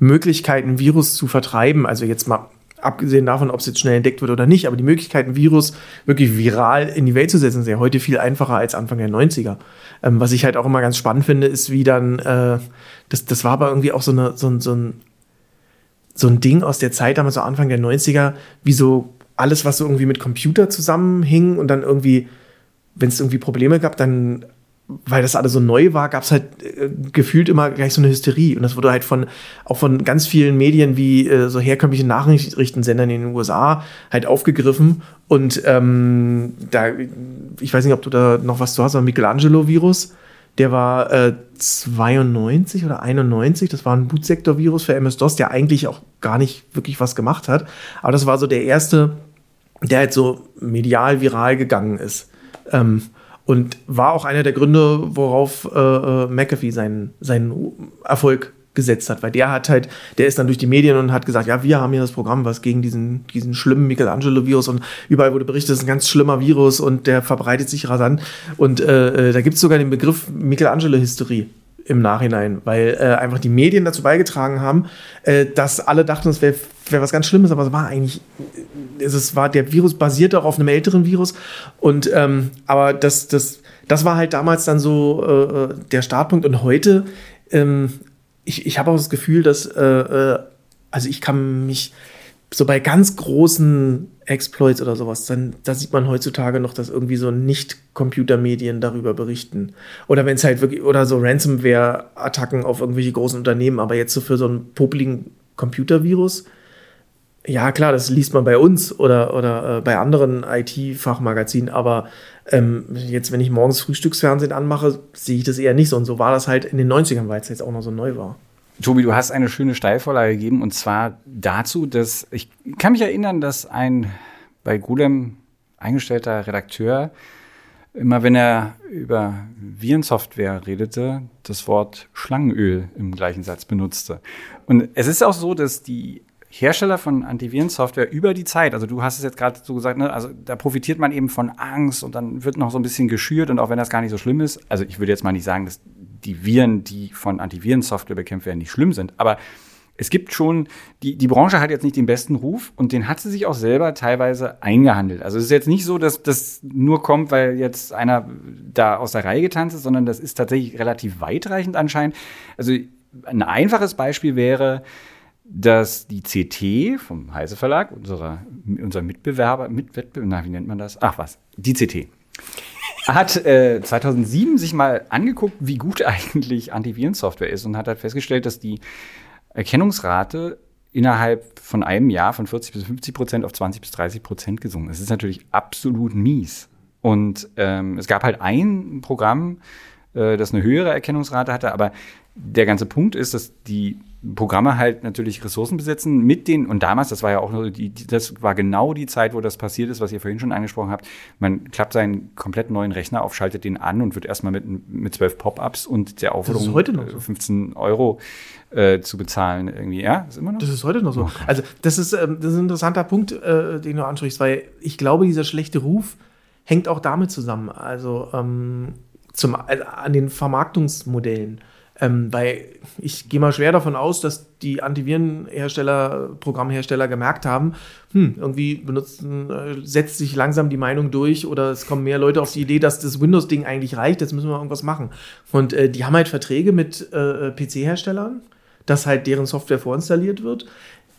Möglichkeit, ein Virus zu vertreiben. Also jetzt mal abgesehen davon, ob es jetzt schnell entdeckt wird oder nicht, aber die Möglichkeit, ein Virus wirklich viral in die Welt zu setzen, ist ja heute viel einfacher als Anfang der 90er. Ähm, was ich halt auch immer ganz spannend finde, ist, wie dann, äh, das, das war aber irgendwie auch so, eine, so, ein, so, ein, so ein Ding aus der Zeit, damals so Anfang der 90er, wie so alles, was so irgendwie mit Computer zusammenhing und dann irgendwie, wenn es irgendwie Probleme gab, dann weil das alles so neu war, gab es halt äh, gefühlt immer gleich so eine Hysterie. Und das wurde halt von auch von ganz vielen Medien wie äh, so herkömmlichen Nachrichtensendern in den USA halt aufgegriffen. Und ähm, da, ich weiß nicht, ob du da noch was zu hast, aber Michelangelo-Virus, der war äh, 92 oder 91, das war ein Bootsektor-Virus für MS-DOS, der eigentlich auch gar nicht wirklich was gemacht hat. Aber das war so der erste, der halt so medial viral gegangen ist. Ähm, und war auch einer der Gründe, worauf äh, äh, McAfee seinen, seinen Erfolg gesetzt hat, weil der hat halt, der ist dann durch die Medien und hat gesagt, ja, wir haben hier das Programm, was gegen diesen, diesen schlimmen Michelangelo-Virus und überall wurde berichtet, das ist ein ganz schlimmer Virus und der verbreitet sich rasant. Und äh, äh da gibt es sogar den Begriff Michelangelo-Hysterie im Nachhinein, weil äh, einfach die Medien dazu beigetragen haben, äh, dass alle dachten, es wäre wär was ganz Schlimmes, aber es war eigentlich, es war der Virus basiert auch auf einem älteren Virus und ähm, aber das, das, das war halt damals dann so äh, der Startpunkt und heute, ähm, ich, ich habe auch das Gefühl, dass, äh, äh, also ich kann mich so bei ganz großen Exploits oder sowas, dann da sieht man heutzutage noch, dass irgendwie so Nicht-Computermedien darüber berichten. Oder wenn es halt wirklich, oder so Ransomware-Attacken auf irgendwelche großen Unternehmen, aber jetzt so für so einen popligen Computervirus, ja klar, das liest man bei uns oder, oder äh, bei anderen IT-Fachmagazinen, aber ähm, jetzt, wenn ich morgens Frühstücksfernsehen anmache, sehe ich das eher nicht so. Und so war das halt in den 90ern, weil es jetzt auch noch so neu war. Tobi, du hast eine schöne Steilvorlage gegeben und zwar dazu, dass ich kann mich erinnern, dass ein bei Gulem eingestellter Redakteur immer wenn er über Virensoftware redete, das Wort Schlangenöl im gleichen Satz benutzte. Und es ist auch so, dass die Hersteller von Antivirensoftware über die Zeit, also du hast es jetzt gerade so gesagt, ne, also da profitiert man eben von Angst und dann wird noch so ein bisschen geschürt und auch wenn das gar nicht so schlimm ist, also ich würde jetzt mal nicht sagen, dass die Viren, die von Antivirensoftware bekämpft werden, nicht schlimm sind. Aber es gibt schon, die, die Branche hat jetzt nicht den besten Ruf und den hat sie sich auch selber teilweise eingehandelt. Also es ist jetzt nicht so, dass das nur kommt, weil jetzt einer da aus der Reihe getanzt ist, sondern das ist tatsächlich relativ weitreichend anscheinend. Also ein einfaches Beispiel wäre, dass die CT vom Heise Verlag, unserer, unser Mitbewerber, Mitwettbewerber, na, wie nennt man das? Ach was, die CT hat äh, 2007 sich mal angeguckt, wie gut eigentlich Antivirensoftware ist und hat halt festgestellt, dass die Erkennungsrate innerhalb von einem Jahr von 40 bis 50 Prozent auf 20 bis 30 Prozent gesunken. Das ist natürlich absolut mies. Und ähm, es gab halt ein Programm, äh, das eine höhere Erkennungsrate hatte, aber der ganze Punkt ist, dass die Programme halt natürlich Ressourcen besitzen mit den, und damals, das war ja auch nur die, das war genau die Zeit, wo das passiert ist, was ihr vorhin schon angesprochen habt. Man klappt seinen komplett neuen Rechner auf, schaltet den an und wird erstmal mit, mit zwölf Pop-ups und der Aufforderung so. 15 Euro äh, zu bezahlen irgendwie. Ja, ist immer noch. Das ist heute noch so. Oh also, das ist, ähm, das ist ein interessanter Punkt, äh, den du ansprichst, weil ich glaube, dieser schlechte Ruf hängt auch damit zusammen. Also, ähm, zum, also an den Vermarktungsmodellen. Ähm, weil ich gehe mal schwer davon aus, dass die Antivirenhersteller, Programmhersteller gemerkt haben, hm, irgendwie benutzen, äh, setzt sich langsam die Meinung durch oder es kommen mehr Leute auf die Idee, dass das Windows-Ding eigentlich reicht, jetzt müssen wir irgendwas machen. Und äh, die haben halt Verträge mit äh, PC-Herstellern, dass halt deren Software vorinstalliert wird.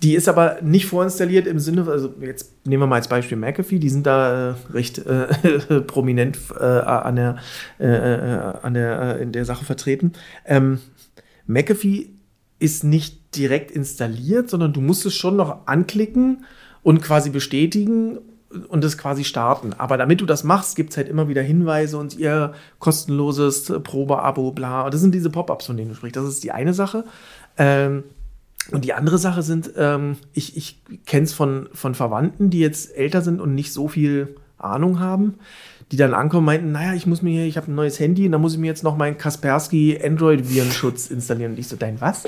Die ist aber nicht vorinstalliert im Sinne, also jetzt nehmen wir mal als Beispiel McAfee, die sind da äh, recht äh, prominent äh, an der, äh, äh, an der, äh, in der Sache vertreten. Ähm, McAfee ist nicht direkt installiert, sondern du musst es schon noch anklicken und quasi bestätigen und es quasi starten. Aber damit du das machst, gibt es halt immer wieder Hinweise und ihr kostenloses Probeabo, bla. Das sind diese Pop-ups, von denen du sprichst. Das ist die eine Sache. Ähm, und die andere Sache sind, ähm, ich, ich kenne es von, von Verwandten, die jetzt älter sind und nicht so viel Ahnung haben, die dann ankommen meinten, naja, ich muss mir hier, ich habe ein neues Handy und da muss ich mir jetzt noch meinen Kaspersky Android-Virenschutz installieren. Und ich so, dein was?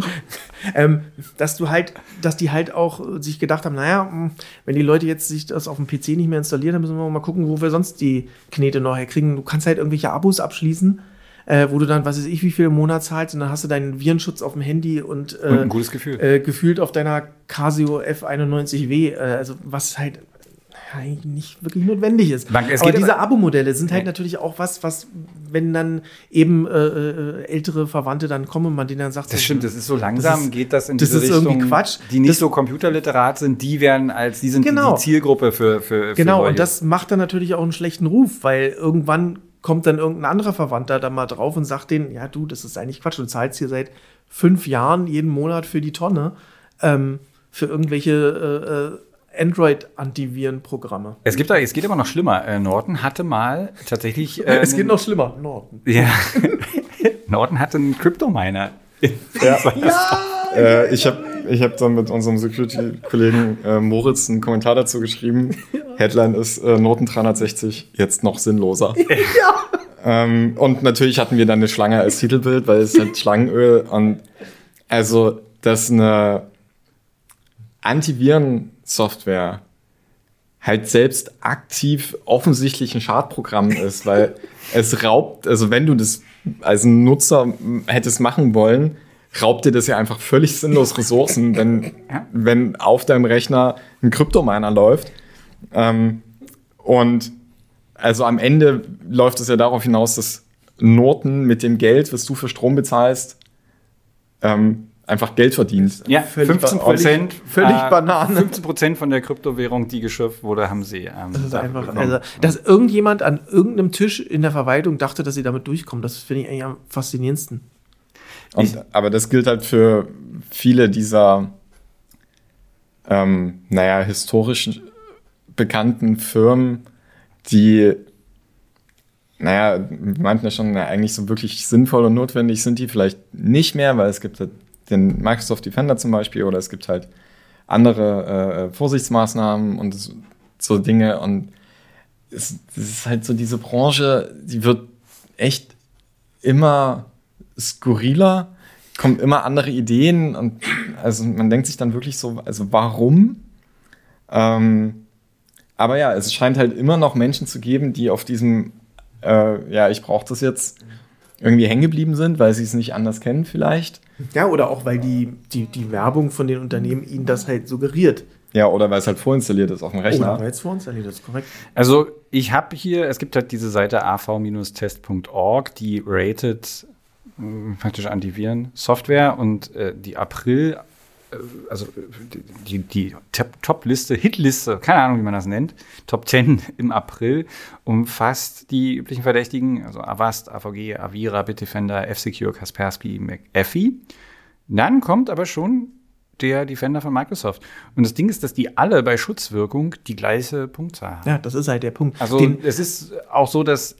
ähm, dass du halt, dass die halt auch sich gedacht haben, naja, hm, wenn die Leute jetzt sich das auf dem PC nicht mehr installieren, dann müssen wir mal gucken, wo wir sonst die Knete noch herkriegen. Du kannst halt irgendwelche Abos abschließen äh, wo du dann, was weiß ich, wie viel im Monat zahlst und dann hast du deinen Virenschutz auf dem Handy und, äh, und ein gutes Gefühl. Äh, gefühlt auf deiner Casio F91W, äh, also was halt eigentlich nicht wirklich notwendig ist. Bank, aber diese Abo-Modelle sind halt natürlich auch was, was, wenn dann eben äh, äh, ältere Verwandte dann kommen und man denen dann sagt, das stimmt, das ist so langsam, das geht das in das diese ist Richtung, irgendwie Quatsch. die nicht das, so computerliterat sind, die werden als, die sind genau. die Zielgruppe für, für, für Genau, solche. und das macht dann natürlich auch einen schlechten Ruf, weil irgendwann kommt dann irgendein anderer Verwandter da mal drauf und sagt denen, ja du, das ist eigentlich Quatsch, du zahlst hier seit fünf Jahren jeden Monat für die Tonne ähm, für irgendwelche äh, Android-Antivirenprogramme. Es gibt, es geht aber noch schlimmer. Äh, Norton hatte mal tatsächlich. Äh, es geht noch schlimmer. Norton. Ja. Norton hatte einen Crypto-Miner. Ja. ja. Äh, ich habe ich hab dann mit unserem Security-Kollegen äh, Moritz einen Kommentar dazu geschrieben. Ja. Headline ist äh, Noten 360 jetzt noch sinnloser. Ja. Ähm, und natürlich hatten wir dann eine Schlange als Titelbild, weil es halt Schlangenöl und also, dass eine Antiviren-Software halt selbst aktiv offensichtlich ein Schadprogramm ist, weil es raubt, also wenn du das als Nutzer hättest machen wollen, raubt dir das ja einfach völlig sinnlos Ressourcen, wenn, wenn auf deinem Rechner ein Kryptominer läuft. Ähm, und also am Ende läuft es ja darauf hinaus, dass Noten mit dem Geld, was du für Strom bezahlst, ähm, einfach Geld verdient. Ja, 15 Prozent. Völlig, völlig äh, Banane. 15 Prozent von der Kryptowährung, die geschürft wurde, haben sie. Ähm, das ist einfach, also, dass irgendjemand an irgendeinem Tisch in der Verwaltung dachte, dass sie damit durchkommen, das finde ich eigentlich am faszinierendsten. Und, aber das gilt halt für viele dieser, ähm, naja, historisch bekannten Firmen, die, naja, wir meinten ja schon, na, eigentlich so wirklich sinnvoll und notwendig sind die vielleicht nicht mehr, weil es gibt halt den Microsoft Defender zum Beispiel oder es gibt halt andere äh, Vorsichtsmaßnahmen und so Dinge und es, es ist halt so diese Branche, die wird echt immer skurriler, kommen immer andere Ideen und also man denkt sich dann wirklich so, also warum? Ähm, aber ja, es scheint halt immer noch Menschen zu geben, die auf diesem, äh, ja, ich brauche das jetzt, irgendwie hängen geblieben sind, weil sie es nicht anders kennen vielleicht. Ja, oder auch, weil die, die, die Werbung von den Unternehmen ihnen das halt suggeriert. Ja, oder weil es halt vorinstalliert ist auf dem Rechner. Oder weil es vorinstalliert ist, korrekt. Also ich habe hier, es gibt halt diese Seite av-test.org, die rated praktisch Antiviren-Software und äh, die April, äh, also die, die Top-Liste, Hitliste, keine Ahnung, wie man das nennt, Top 10 im April umfasst die üblichen Verdächtigen, also Avast, AVG, Avira, Bitdefender, F-Secure, Kaspersky, McAfee. Dann kommt aber schon der Defender von Microsoft. Und das Ding ist, dass die alle bei Schutzwirkung die gleiche Punktzahl haben. Ja, das ist halt der Punkt. Also Den, es ist auch so, dass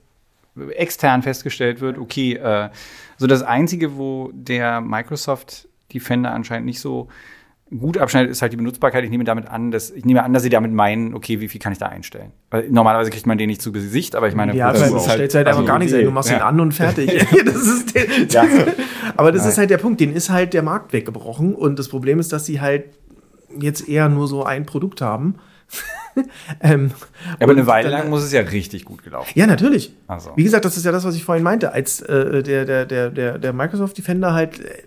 extern festgestellt wird, okay, äh, so das Einzige, wo der Microsoft Defender anscheinend nicht so gut abschneidet, ist halt die Benutzbarkeit. Ich nehme damit an, dass ich nehme an, dass sie damit meinen, okay, wie viel kann ich da einstellen? Weil normalerweise kriegt man den nicht zu Gesicht, aber ich meine, ja, das du halt- stellst halt einfach also gar nichts ein. Du machst ja. ihn an und fertig. das ist der, Ja. aber das ist halt der Punkt. Den ist halt der Markt weggebrochen. Und das Problem ist, dass sie halt jetzt eher nur so ein Produkt haben. ähm, aber eine Weile dann- lang muss es ja richtig gut gelaufen. Ja, natürlich. Also. Wie gesagt, das ist ja das, was ich vorhin meinte. Als äh, der, der, der, der, der Microsoft Defender halt äh,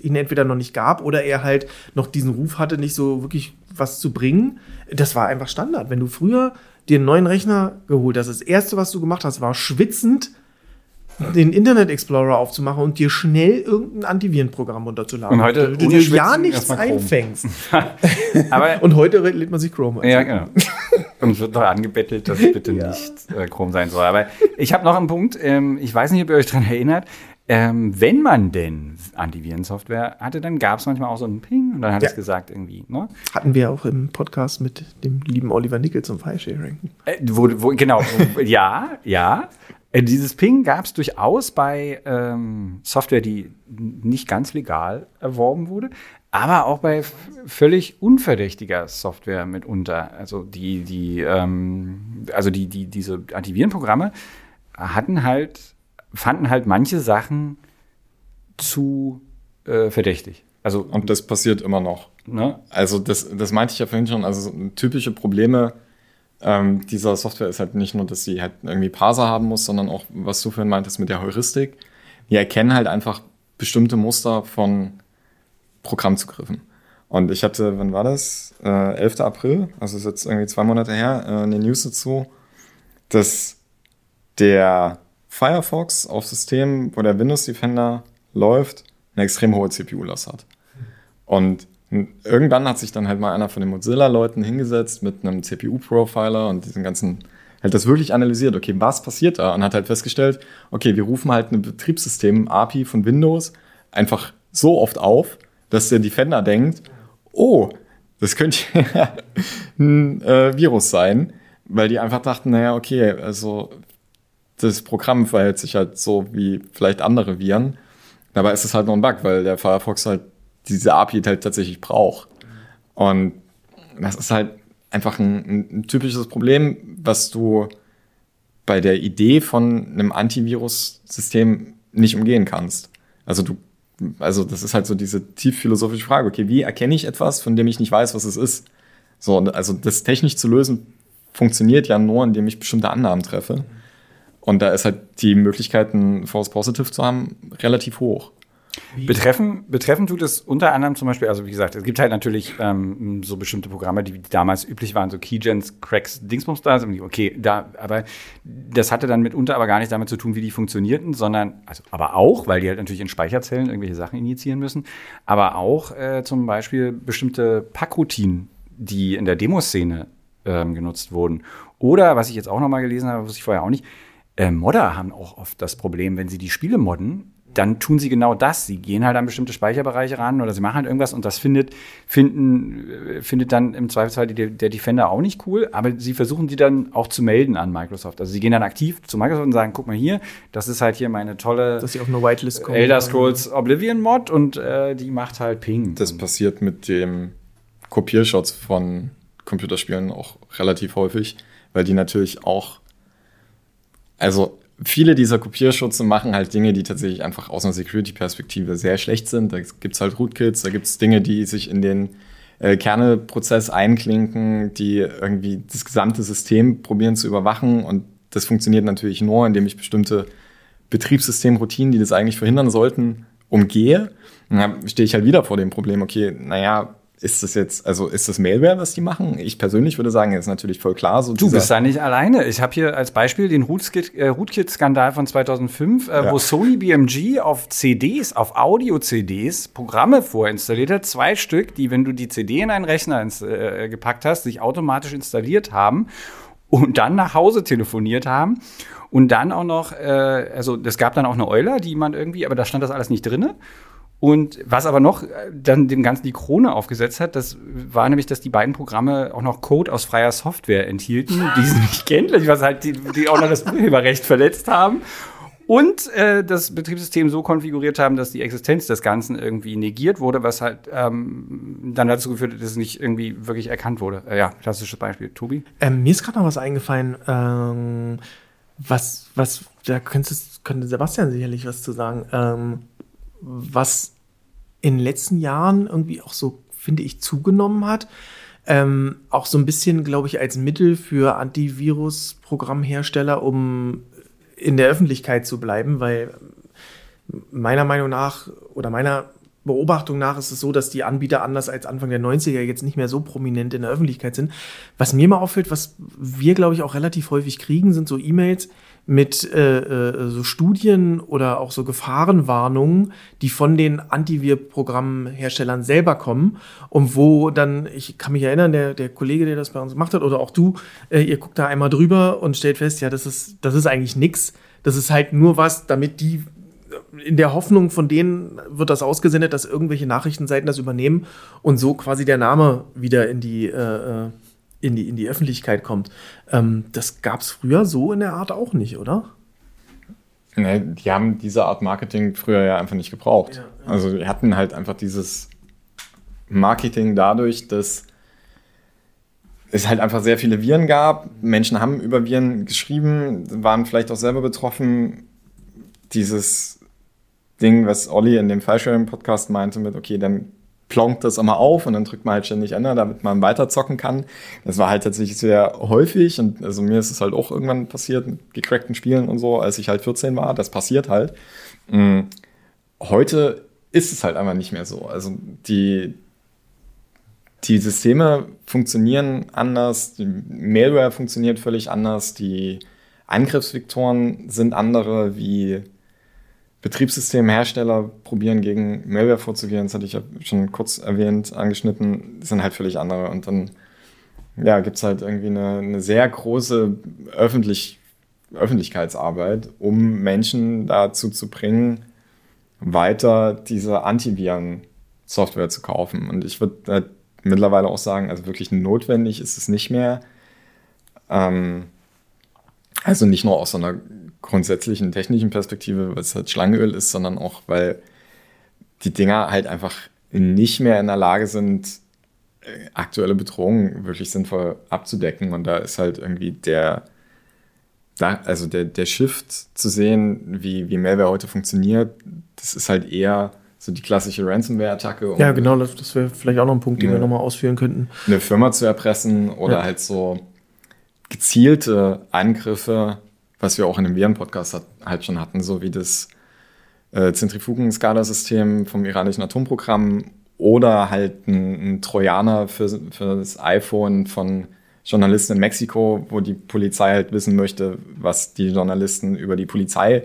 ihn entweder noch nicht gab oder er halt noch diesen Ruf hatte, nicht so wirklich was zu bringen. Das war einfach Standard. Wenn du früher dir einen neuen Rechner geholt hast, das erste, was du gemacht hast, war schwitzend den Internet Explorer aufzumachen und dir schnell irgendein Antivirenprogramm runterzuladen. Und heute du dir ja nichts einfängst. Und heute lädt man sich Chrome ein. Ja, genau. Und wird noch angebettelt, dass es bitte nicht äh, Chrome sein soll. Aber ich habe noch einen Punkt. Ähm, ich weiß nicht, ob ihr euch daran erinnert. Ähm, wenn man denn Antivirensoftware hatte, dann gab es manchmal auch so einen Ping und dann hat Ja. es gesagt irgendwie, ne? Hatten wir auch im Podcast mit dem lieben Oliver Nickel zum File-Sharing. Äh, wo, wo, genau, ja, ja. Äh, Dieses Ping gab es durchaus bei ähm, Software, die nicht ganz legal erworben wurde, aber auch bei völlig unverdächtiger Software mitunter. Also die, die, ähm, also die, die, diese Antivirenprogramme hatten halt, fanden halt manche Sachen zu äh, verdächtig. Also, Und das passiert immer noch. ne? Also das, das meinte ich ja vorhin schon. Also so typische Probleme ähm, dieser Software ist halt nicht nur, dass sie halt irgendwie Parser haben muss, sondern auch, was du vorhin meintest mit der Heuristik. Die erkennen halt einfach bestimmte Muster von Programmzugriffen. Und ich hatte, wann war das? Äh, 11. April, also ist jetzt irgendwie zwei Monate her, äh, eine News dazu, dass der Firefox auf Systemen, wo der Windows Defender läuft, eine extrem hohe CPU-Last hat. Und irgendwann hat sich dann halt mal einer von den Mozilla-Leuten hingesetzt mit einem CPU-Profiler und diesen ganzen, halt das wirklich analysiert, okay, was passiert da? Und hat halt festgestellt, okay, wir rufen halt ein Betriebssystem-API von Windows einfach so oft auf, dass der Defender denkt, oh, das könnte ein äh, Virus sein, weil die einfach dachten, naja, okay, also das Programm verhält sich halt so wie vielleicht andere Viren. Dabei ist es halt nur ein Bug, weil der Firefox halt diese API halt tatsächlich braucht. Und das ist halt einfach ein, ein, typisches Problem, was du bei der Idee von einem Antivirus-System nicht umgehen kannst. Also du, also das ist halt so diese tief philosophische Frage, okay, wie erkenne ich etwas, von dem ich nicht weiß, was es ist? So, also das technisch zu lösen funktioniert ja nur, indem ich bestimmte Annahmen treffe. Und da ist halt die Möglichkeit, ein False Positive zu haben, relativ hoch. Betreffen, betreffen tut es unter anderem zum Beispiel, also wie gesagt, es gibt halt natürlich ähm, so bestimmte Programme, die damals üblich waren, so Keygens, Cracks, Dingsbums da, okay, da, aber das hatte dann mitunter aber gar nicht damit zu tun, wie die funktionierten, sondern, also aber auch, weil die halt natürlich in Speicherzellen irgendwelche Sachen injizieren müssen, aber auch äh, zum Beispiel bestimmte Packroutinen, die in der Demoszene ähm, genutzt wurden. Oder, was ich jetzt auch noch mal gelesen habe, wusste ich vorher auch nicht, äh, Modder haben auch oft das Problem, wenn sie die Spiele modden, dann tun sie genau das. Sie gehen halt an bestimmte Speicherbereiche ran oder sie machen halt irgendwas und das findet, finden, äh, findet dann im Zweifelsfall die, der Defender auch nicht cool, aber sie versuchen die dann auch zu melden an Microsoft. Also sie gehen dann aktiv zu Microsoft und sagen, guck mal hier, das ist halt hier meine tolle Dass sie auf eine Whitelist kommen. Elder Scrolls Oblivion Mod und äh, die macht halt Ping. Das passiert mit dem Kopierschutz von Computerspielen auch relativ häufig, weil die natürlich auch, also viele dieser Kopierschutze machen halt Dinge, die tatsächlich einfach aus einer Security-Perspektive sehr schlecht sind. Da gibt's halt Rootkits, da gibt's Dinge, die sich in den äh, Kernelprozess einklinken, die irgendwie das gesamte System probieren zu überwachen. Und das funktioniert natürlich nur, indem ich bestimmte Betriebssystemroutinen, die das eigentlich verhindern sollten, umgehe. Und dann stehe ich halt wieder vor dem Problem, okay, naja, ist das jetzt, also ist das Mailware, was die machen? Ich persönlich würde sagen, ist natürlich voll klar. So du bist da nicht alleine. Ich habe hier als Beispiel den Rootkit-Skandal äh, von 2005, äh, ja. wo Sony BMG auf CDs, auf Audio-CDs Programme vorinstalliert hat, zwei Stück, die, wenn du die CD in einen Rechner äh, gepackt hast, sich automatisch installiert haben und dann nach Hause telefoniert haben. Und dann auch noch, äh, also es gab dann auch eine Euler, die man irgendwie, aber da stand das alles nicht drinne. Und was aber noch äh, dann dem Ganzen die Krone aufgesetzt hat, das war nämlich, dass die beiden Programme auch noch Code aus freier Software enthielten, die sie nicht kenntlich, was halt die, die auch noch das Urheberrecht verletzt haben. Und äh, das Betriebssystem so konfiguriert haben, dass die Existenz des Ganzen irgendwie negiert wurde, was halt ähm, dann dazu geführt hat, dass es nicht irgendwie wirklich erkannt wurde. Äh, ja, klassisches Beispiel. Tobi? Ähm, mir ist gerade noch was eingefallen, ähm, was, was, da könnte, könnte Sebastian sicherlich was zu sagen. Was in den letzten Jahren irgendwie auch so, finde ich, zugenommen hat. Ähm, auch so ein bisschen, glaube ich, als Mittel für Antivirus-Programmhersteller, um in der Öffentlichkeit zu bleiben, weil meiner Meinung nach oder meiner Beobachtung nach ist es so, dass die Anbieter anders als Anfang der 90er jetzt nicht mehr so prominent in der Öffentlichkeit sind. Was mir mal auffällt, was wir, glaube ich, auch relativ häufig kriegen, sind so E-Mails, mit äh, äh, so Studien oder auch so Gefahrenwarnungen, die von den Antivir-Programmherstellern selber kommen und wo dann, ich kann mich erinnern, der, der Kollege, der das bei uns gemacht hat, oder auch du, äh, ihr guckt da einmal drüber und stellt fest, ja, das ist, das ist eigentlich nix. Das ist halt nur was, damit die in der Hoffnung von denen wird das ausgesendet, dass irgendwelche Nachrichtenseiten das übernehmen und so quasi der Name wieder in die äh, äh in die, in die Öffentlichkeit kommt. Ähm, das gab es früher so in der Art auch nicht, oder? Nee, die haben diese Art Marketing früher ja einfach nicht gebraucht. Ja, ja. Also wir hatten halt einfach dieses Marketing dadurch, dass es halt einfach sehr viele Viren gab. Menschen haben über Viren geschrieben, waren vielleicht auch selber betroffen. Dieses Ding, was Olli in dem Fallschirm-Podcast meinte mit, okay, dann plonkt das immer auf und dann drückt man halt ständig Enter, damit man weiter zocken kann. Das war halt tatsächlich sehr häufig und also mir ist es halt auch irgendwann passiert mit gecrackten Spielen und so, als ich halt 14 war. Das passiert halt. Mhm. Heute ist es halt einfach nicht mehr so. Also die, die Systeme funktionieren anders, die Malware funktioniert völlig anders, die Angriffsvektoren sind andere, wie Betriebssystemhersteller probieren gegen Malware vorzugehen, das hatte ich ja schon kurz erwähnt, angeschnitten, sind halt völlig andere. Und dann ja, gibt es halt irgendwie eine, eine sehr große Öffentlich Öffentlichkeitsarbeit, um Menschen dazu zu bringen, weiter diese Antiviren-Software zu kaufen. Und ich würde halt mittlerweile auch sagen, also wirklich notwendig ist es nicht mehr. Ähm, also nicht nur aus so einer grundsätzlichen technischen Perspektive, weil es halt Schlangenöl ist, sondern auch, weil die Dinger halt einfach nicht mehr in der Lage sind, äh, aktuelle Bedrohungen wirklich sinnvoll abzudecken. Und da ist halt irgendwie der, also der, der Shift zu sehen, wie, wie Malware heute funktioniert, das ist halt eher so die klassische Ransomware-Attacke. Um ja, genau, das, wäre vielleicht auch noch ein Punkt, den wir nochmal ausführen könnten. Eine Firma zu erpressen oder ja. halt so gezielte Angriffe was wir auch in dem Viren-Podcast halt schon hatten, so wie das äh, Zentrifugen-Skala-System vom iranischen Atomprogramm oder halt ein, ein Trojaner für, für das iPhone von Journalisten in Mexiko, wo die Polizei halt wissen möchte, was die Journalisten über die Polizei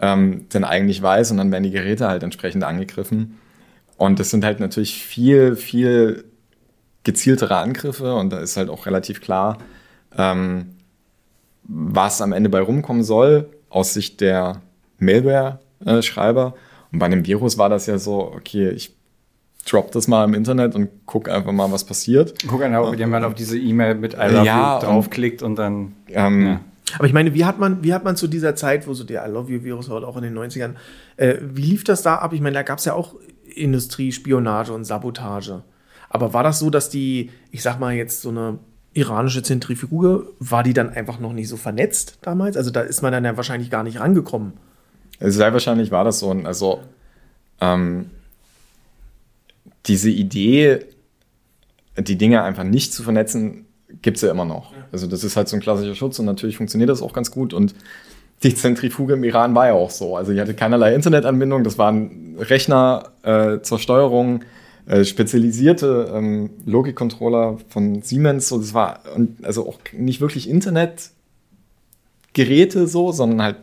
ähm, denn eigentlich weiß und dann werden die Geräte halt entsprechend angegriffen. Und das sind halt natürlich viel, viel gezieltere Angriffe und da ist halt auch relativ klar, ähm, was am Ende bei rumkommen soll, aus Sicht der Malware-Schreiber. Und bei einem Virus war das ja so, okay, ich drop das mal im Internet und guck einfach mal, was passiert. Guck einfach, wie man auf diese E-Mail mit I love ja, you draufklickt und, und dann. Ähm, ja. Aber ich meine, wie hat man, wie hat man zu dieser Zeit, wo so der I love you Virus war, auch in den 90ern, äh, wie lief das da ab? Ich meine, da gab es ja auch Industrie, Spionage und Sabotage. Aber war das so, dass die, ich sag mal jetzt so eine iranische Zentrifuge, war die dann einfach noch nicht so vernetzt damals? Also da ist man dann ja wahrscheinlich gar nicht rangekommen. Also sehr wahrscheinlich war das so. Also ähm, diese Idee, die Dinge einfach nicht zu vernetzen, gibt es ja immer noch. Also das ist halt so ein klassischer Schutz und natürlich funktioniert das auch ganz gut. Und die Zentrifuge im Iran war ja auch so. Also ich hatte keinerlei Internetanbindung, das waren Rechner äh, zur Steuerung, äh, spezialisierte ähm, Logikcontroller von Siemens. So, das war und also auch nicht wirklich Internetgeräte so, sondern halt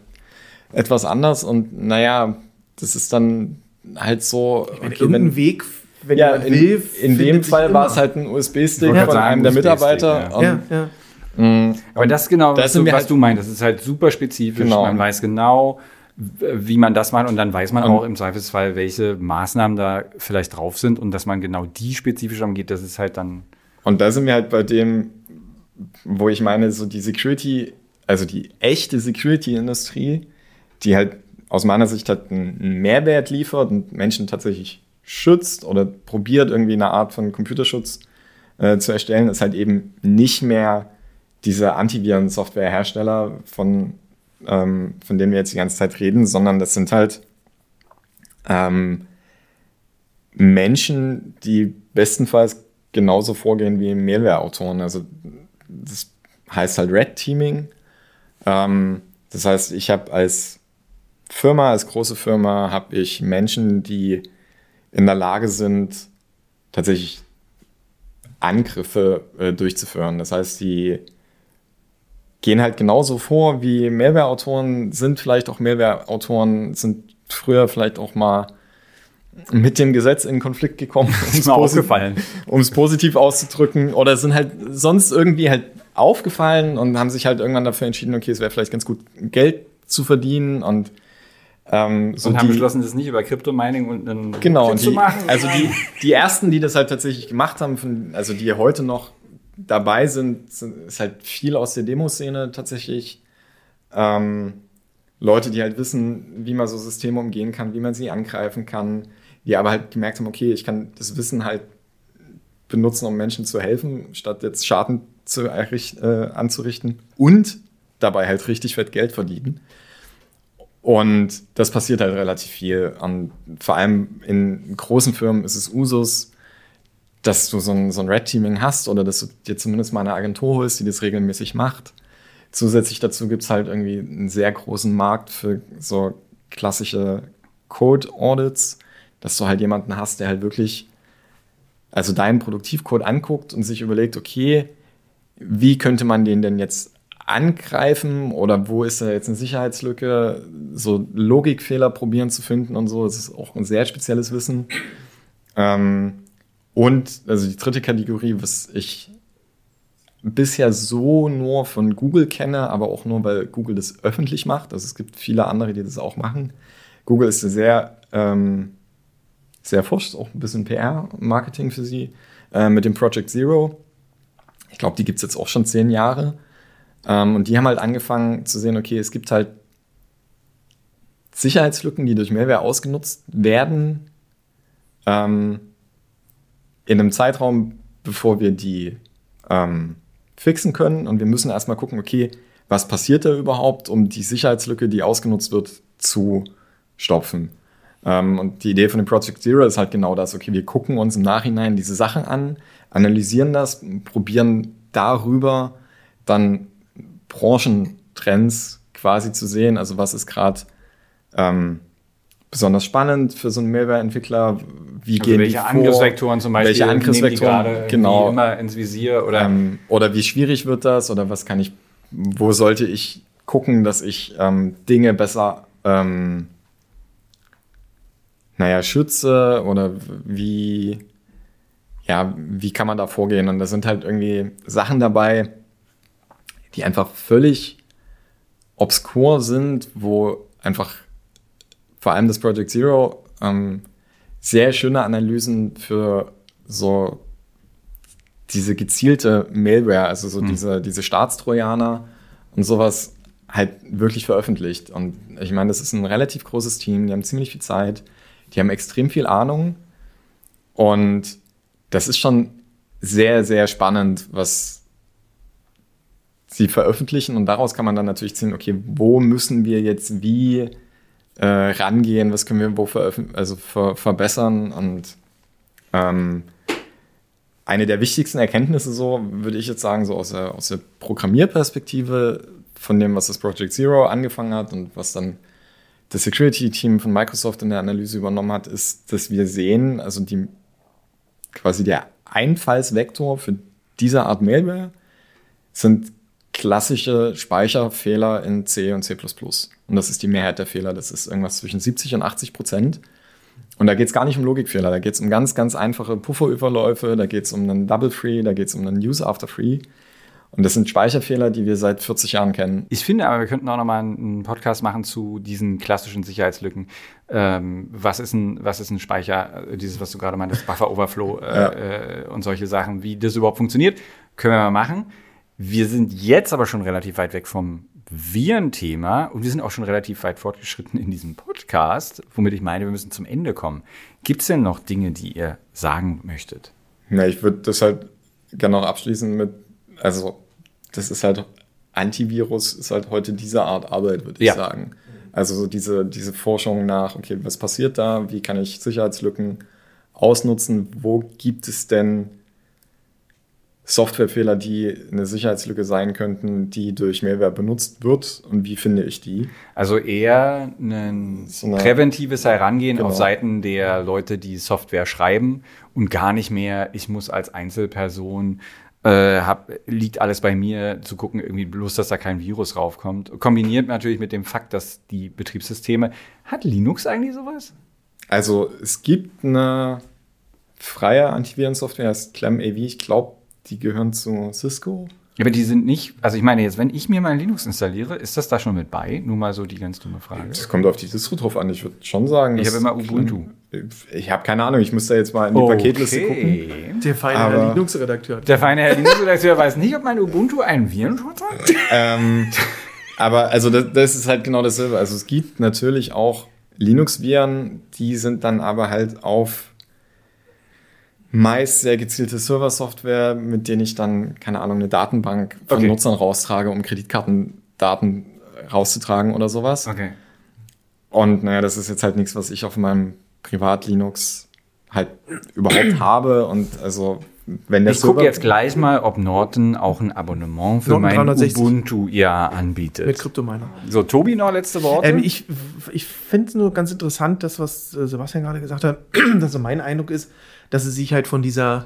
etwas anders. Und naja, das ist dann halt so. Okay, irgendein Weg, wenn ja, in, will, in dem Fall war es halt ein USB-Stick von sagen, einem der Mitarbeiter. Ja. ja, ja. Mhm. Aber das genau, das was, was halt, du meinst, das ist halt super spezifisch. Genau. Man weiß genau, wie man das macht und dann weiß man auch im Zweifelsfall, welche Maßnahmen da vielleicht drauf sind und dass man genau die spezifisch angeht, das ist halt dann. Und da sind wir halt bei dem, wo ich meine, so die Security, also die echte Security-Industrie, die halt aus meiner Sicht halt einen Mehrwert liefert und Menschen tatsächlich schützt oder probiert, irgendwie eine Art von Computerschutz äh, zu erstellen, ist halt eben nicht mehr diese Antiviren-Software-Hersteller, von, ähm, von denen wir jetzt die ganze Zeit reden, sondern das sind halt ähm, Menschen, die bestenfalls genauso vorgehen wie Mailware-Autoren. Also das heißt halt Red Teaming. Ähm, das heißt, ich habe als Firma, als große Firma, habe ich Menschen, die in der Lage sind, tatsächlich Angriffe äh, durchzuführen. Das heißt, die gehen halt genauso vor wie Mehrwehrautoren, sind. Vielleicht auch Mehrwehrautoren, sind früher vielleicht auch mal mit dem Gesetz in Konflikt gekommen, um es positiv auszudrücken, oder sind halt sonst irgendwie halt aufgefallen und haben sich halt irgendwann dafür entschieden, okay, es wäre vielleicht ganz gut, Geld zu verdienen und ähm, so und haben die, beschlossen, das nicht über Kryptomining und einen genau, und die, zu machen. Also die, die ersten, die das halt tatsächlich gemacht haben, also die heute noch dabei sind, sind, ist halt viel aus der Demoszene tatsächlich. Ähm, Leute, die halt wissen, wie man so Systeme umgehen kann, wie man sie angreifen kann, die aber halt gemerkt haben, okay, ich kann das Wissen halt benutzen, um Menschen zu helfen, statt jetzt Schaden zu äh, anzurichten und dabei halt richtig fett Geld verdienen. Und das passiert halt relativ viel. Und vor allem in großen Firmen ist es Usus, dass du so ein, so ein Red-Teaming hast oder dass du dir zumindest mal eine Agentur holst, die das regelmäßig macht. Zusätzlich dazu gibt es halt irgendwie einen sehr großen Markt für so klassische Code-Audits, dass du halt jemanden hast, der halt wirklich also deinen Produktivcode anguckt und sich überlegt, okay, wie könnte man den denn jetzt angreifen oder wo ist da jetzt eine Sicherheitslücke, so Logikfehler probieren zu finden und so. Das ist auch ein sehr spezielles Wissen. Ähm, und also die dritte Kategorie, was ich bisher so nur von Google kenne, aber auch nur, weil Google das öffentlich macht. Also es gibt viele andere, die das auch machen. Google ist sehr, ähm, sehr forscht, auch ein bisschen PR-Marketing für sie, äh, mit dem Project Zero. Ich glaube, die gibt es jetzt auch schon zehn Jahre. Ähm, und die haben halt angefangen zu sehen, okay, es gibt halt Sicherheitslücken, die durch Mehrwert ausgenutzt werden. Ähm, in einem Zeitraum, bevor wir die ähm, fixen können. Und wir müssen erstmal gucken, okay, was passiert da überhaupt, um die Sicherheitslücke, die ausgenutzt wird, zu stopfen. Ähm, und die Idee von dem Project Zero ist halt genau das, okay, wir gucken uns im Nachhinein diese Sachen an, analysieren das, probieren darüber dann Branchentrends quasi zu sehen. Also was ist gerade ähm, besonders spannend für so einen Mehrwertentwickler? Wie also gehen welche die vor? Angriffsvektoren zum Beispiel? Welche Angriffsvektoren genau immer ins Visier oder ähm, oder wie schwierig wird das oder was kann ich? Wo sollte ich gucken, dass ich ähm, Dinge besser ähm, naja, schütze oder wie ja, wie kann man da vorgehen? Und da sind halt irgendwie Sachen dabei, die einfach völlig obskur sind, wo einfach vor allem das Project Zero ähm, sehr schöne Analysen für so diese gezielte Malware, also so mhm. diese, diese Staatstrojaner und sowas halt wirklich veröffentlicht. Und ich meine, das ist ein relativ großes Team, die haben ziemlich viel Zeit, die haben extrem viel Ahnung und das ist schon sehr, sehr spannend, was sie veröffentlichen und daraus kann man dann natürlich ziehen, okay, wo müssen wir jetzt wie äh, rangehen, was können wir wo also ver verbessern und ähm, eine der wichtigsten Erkenntnisse so, würde ich jetzt sagen, so aus der, aus der Programmierperspektive von dem, was das Project Zero angefangen hat und was dann das Security-Team von Microsoft in der Analyse übernommen hat, ist, dass wir sehen, also die quasi der Einfallsvektor für diese Art Malware sind klassische Speicherfehler in C und C++. Und das ist die Mehrheit der Fehler. Das ist irgendwas zwischen 70 und 80 Prozent. Und da geht es gar nicht um Logikfehler, da geht es um ganz, ganz einfache Pufferüberläufe, da geht es um einen Double Free, da geht es um einen Use After Free. Und das sind Speicherfehler, die wir seit 40 Jahren kennen. Ich finde aber, wir könnten auch nochmal einen Podcast machen zu diesen klassischen Sicherheitslücken. Ähm, was, ist ein, was ist ein Speicher, dieses, was du gerade meintest, Buffer Overflow äh, ja. äh, und solche Sachen, wie das überhaupt funktioniert, können wir mal machen. Wir sind jetzt aber schon relativ weit weg vom Virenthema und wir sind auch schon relativ weit fortgeschritten in diesem Podcast, womit ich meine, wir müssen zum Ende kommen. Gibt es denn noch Dinge, die ihr sagen möchtet? Ja, ich würde das halt gerne noch abschließen mit, also das ist halt, Antivirus ist halt heute diese Art Arbeit, würde ich ja. sagen. Also so diese, diese Forschung nach, okay, was passiert da, wie kann ich Sicherheitslücken ausnutzen, wo gibt es denn Softwarefehler, die eine Sicherheitslücke sein könnten, die durch Malware benutzt wird und wie finde ich die? Also eher ein so präventives Herangehen genau. auf Seiten der Leute, die Software schreiben und gar nicht mehr, ich muss als Einzelperson äh, hab, liegt alles bei mir, zu gucken, irgendwie bloß, dass da kein Virus raufkommt. Kombiniert natürlich mit dem Fakt, dass die Betriebssysteme, hat Linux eigentlich sowas? Also es gibt eine freie Antivirensoftware, heißt ClamAV. Ich glaube, die gehören zu Cisco. Ja, aber die sind nicht, also ich meine jetzt, wenn ich mir mal Linux installiere, ist das da schon mit bei? Nur mal so die ganz dumme Frage. Das kommt auf die Distro drauf an. Ich würde schon sagen. Ich habe immer Ubuntu. Ich habe keine Ahnung, ich muss da jetzt mal in die okay. Paketliste gucken. Der feine Herr Linux-Redakteur. Der feine Herr Linux-Redakteur weiß nicht, ob mein Ubuntu einen Virenschutz hat. ähm, aber also das, das ist halt genau dasselbe. Also es gibt natürlich auch Linux-Viren, die sind dann aber halt auf meist sehr gezielte Server-Software, mit denen ich dann, keine Ahnung, eine Datenbank von okay. Nutzern raustrage, um Kreditkartendaten rauszutragen oder sowas. Okay. Und naja, das ist jetzt halt nichts, was ich auf meinem Privat-Linux halt überhaupt habe. Und also, wenn der Ich gucke jetzt gleich mal, ob Norton auch ein Abonnement für Norton mein 360. Ubuntu ja anbietet. Mit Kryptominer. So, Tobi noch letzte Worte. Ähm, ich ich finde es nur ganz interessant, das, was äh, Sebastian gerade gesagt hat, dass so mein Eindruck ist, dass es sich halt von dieser,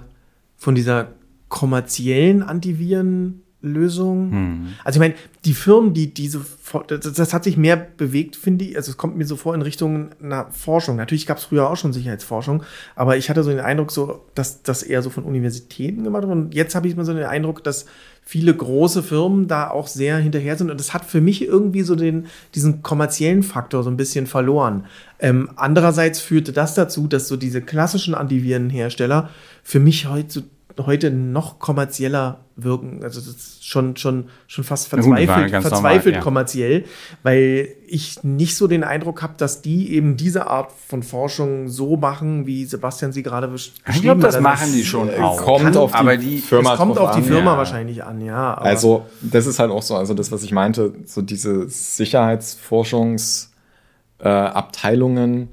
von dieser kommerziellen Antivirenlösung. Hm. Also ich meine, die Firmen, die diese, das, das, hat sich mehr bewegt, finde ich. Also es kommt mir so vor in Richtung einer Forschung. Natürlich gab es früher auch schon Sicherheitsforschung, aber ich hatte so den Eindruck, so, dass das eher so von Universitäten gemacht wird. Und jetzt habe ich mal so den Eindruck, dass viele große Firmen da auch sehr hinterher sind. Und das hat für mich irgendwie so den, diesen kommerziellen Faktor so ein bisschen verloren. Ähm, andererseits führte das dazu, dass so diese klassischen Antivirenhersteller für mich heute, heute noch kommerzieller wirken. Also das ist schon, schon, schon fast verzweifelt, Gut, verzweifelt normal, ja. kommerziell, weil ich nicht so den Eindruck habe, dass die eben diese Art von Forschung so machen, wie Sebastian sie gerade beschrieben hat. Ich glaube, das also machen die schon auch. Kommt auf die aber die Firma es kommt auf die Firma an, wahrscheinlich an, ja. also das ist halt auch so, also das, was ich meinte, so diese Sicherheitsforschungsabteilungen,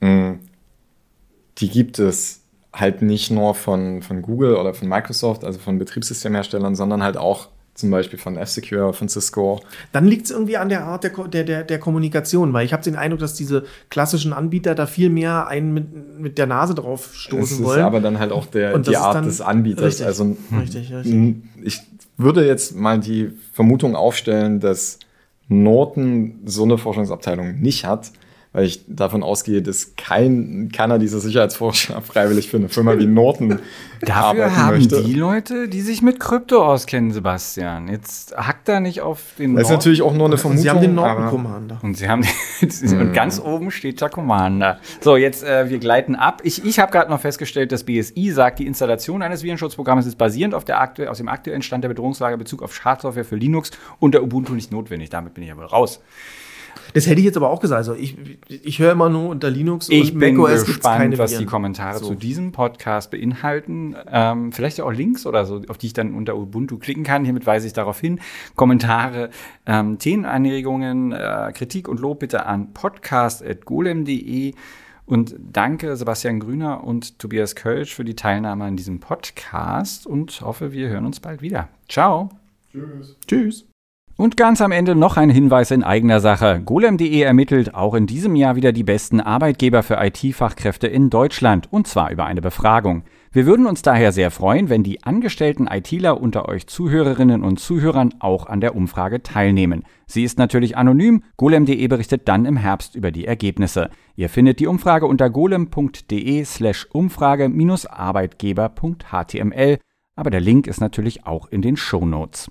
äh, die gibt es halt nicht nur von, von Google oder von Microsoft, also von Betriebssystemherstellern, sondern halt auch zum Beispiel von F-Secure, von Cisco. Dann liegt es irgendwie an der Art der, der, der, der Kommunikation, weil ich habe den Eindruck, dass diese klassischen Anbieter da viel mehr einen mit, mit der Nase drauf stoßen wollen. Das ist aber dann halt auch der, die Art des Anbieters. Richtig, also, richtig, richtig. Ich würde jetzt mal die Vermutung aufstellen, dass Norton so eine Forschungsabteilung nicht hat, weil ich davon ausgehe, dass kein, keiner dieser Sicherheitsforscher freiwillig für eine Firma wie Norton Dafür arbeiten haben möchte. die Leute, die sich mit Krypto auskennen, Sebastian. Jetzt hackt da nicht auf den Das ist natürlich auch nur eine Vermutung. sie haben den Norton Commander. Und sie haben den, und ganz oben steht der Commander. So, jetzt äh, wir gleiten ab. Ich, ich habe gerade noch festgestellt, dass BSI sagt, die Installation eines Virenschutzprogramms ist basierend auf der aktu aus dem aktuellen Stand der Bedrohungslage in Bezug auf Schadsoftware für Linux und der Ubuntu nicht notwendig. Damit bin ich aber raus. Das hätte ich jetzt aber auch gesagt. Also ich, ich höre immer nur unter Linux ich und bin macOS gespannt, was die Kommentare so. zu diesem Podcast beinhalten. Ähm, vielleicht auch Links oder so, auf die ich dann unter Ubuntu klicken kann. Hiermit weise ich darauf hin. Kommentare, ähm, Themenanregungen, äh, Kritik und Lob bitte an podcast.golem.de. Und danke Sebastian Grüner und Tobias Kölsch für die Teilnahme an diesem Podcast und hoffe, wir hören uns bald wieder. Ciao. Tschüss. Tschüss. Und ganz am Ende noch ein Hinweis in eigener Sache. Golem.de ermittelt auch in diesem Jahr wieder die besten Arbeitgeber für IT-Fachkräfte in Deutschland und zwar über eine Befragung. Wir würden uns daher sehr freuen, wenn die angestellten ITler unter euch Zuhörerinnen und Zuhörern auch an der Umfrage teilnehmen. Sie ist natürlich anonym. Golem.de berichtet dann im Herbst über die Ergebnisse. Ihr findet die Umfrage unter golem.de slash Umfrage-Arbeitgeber.html, aber der Link ist natürlich auch in den Show Notes.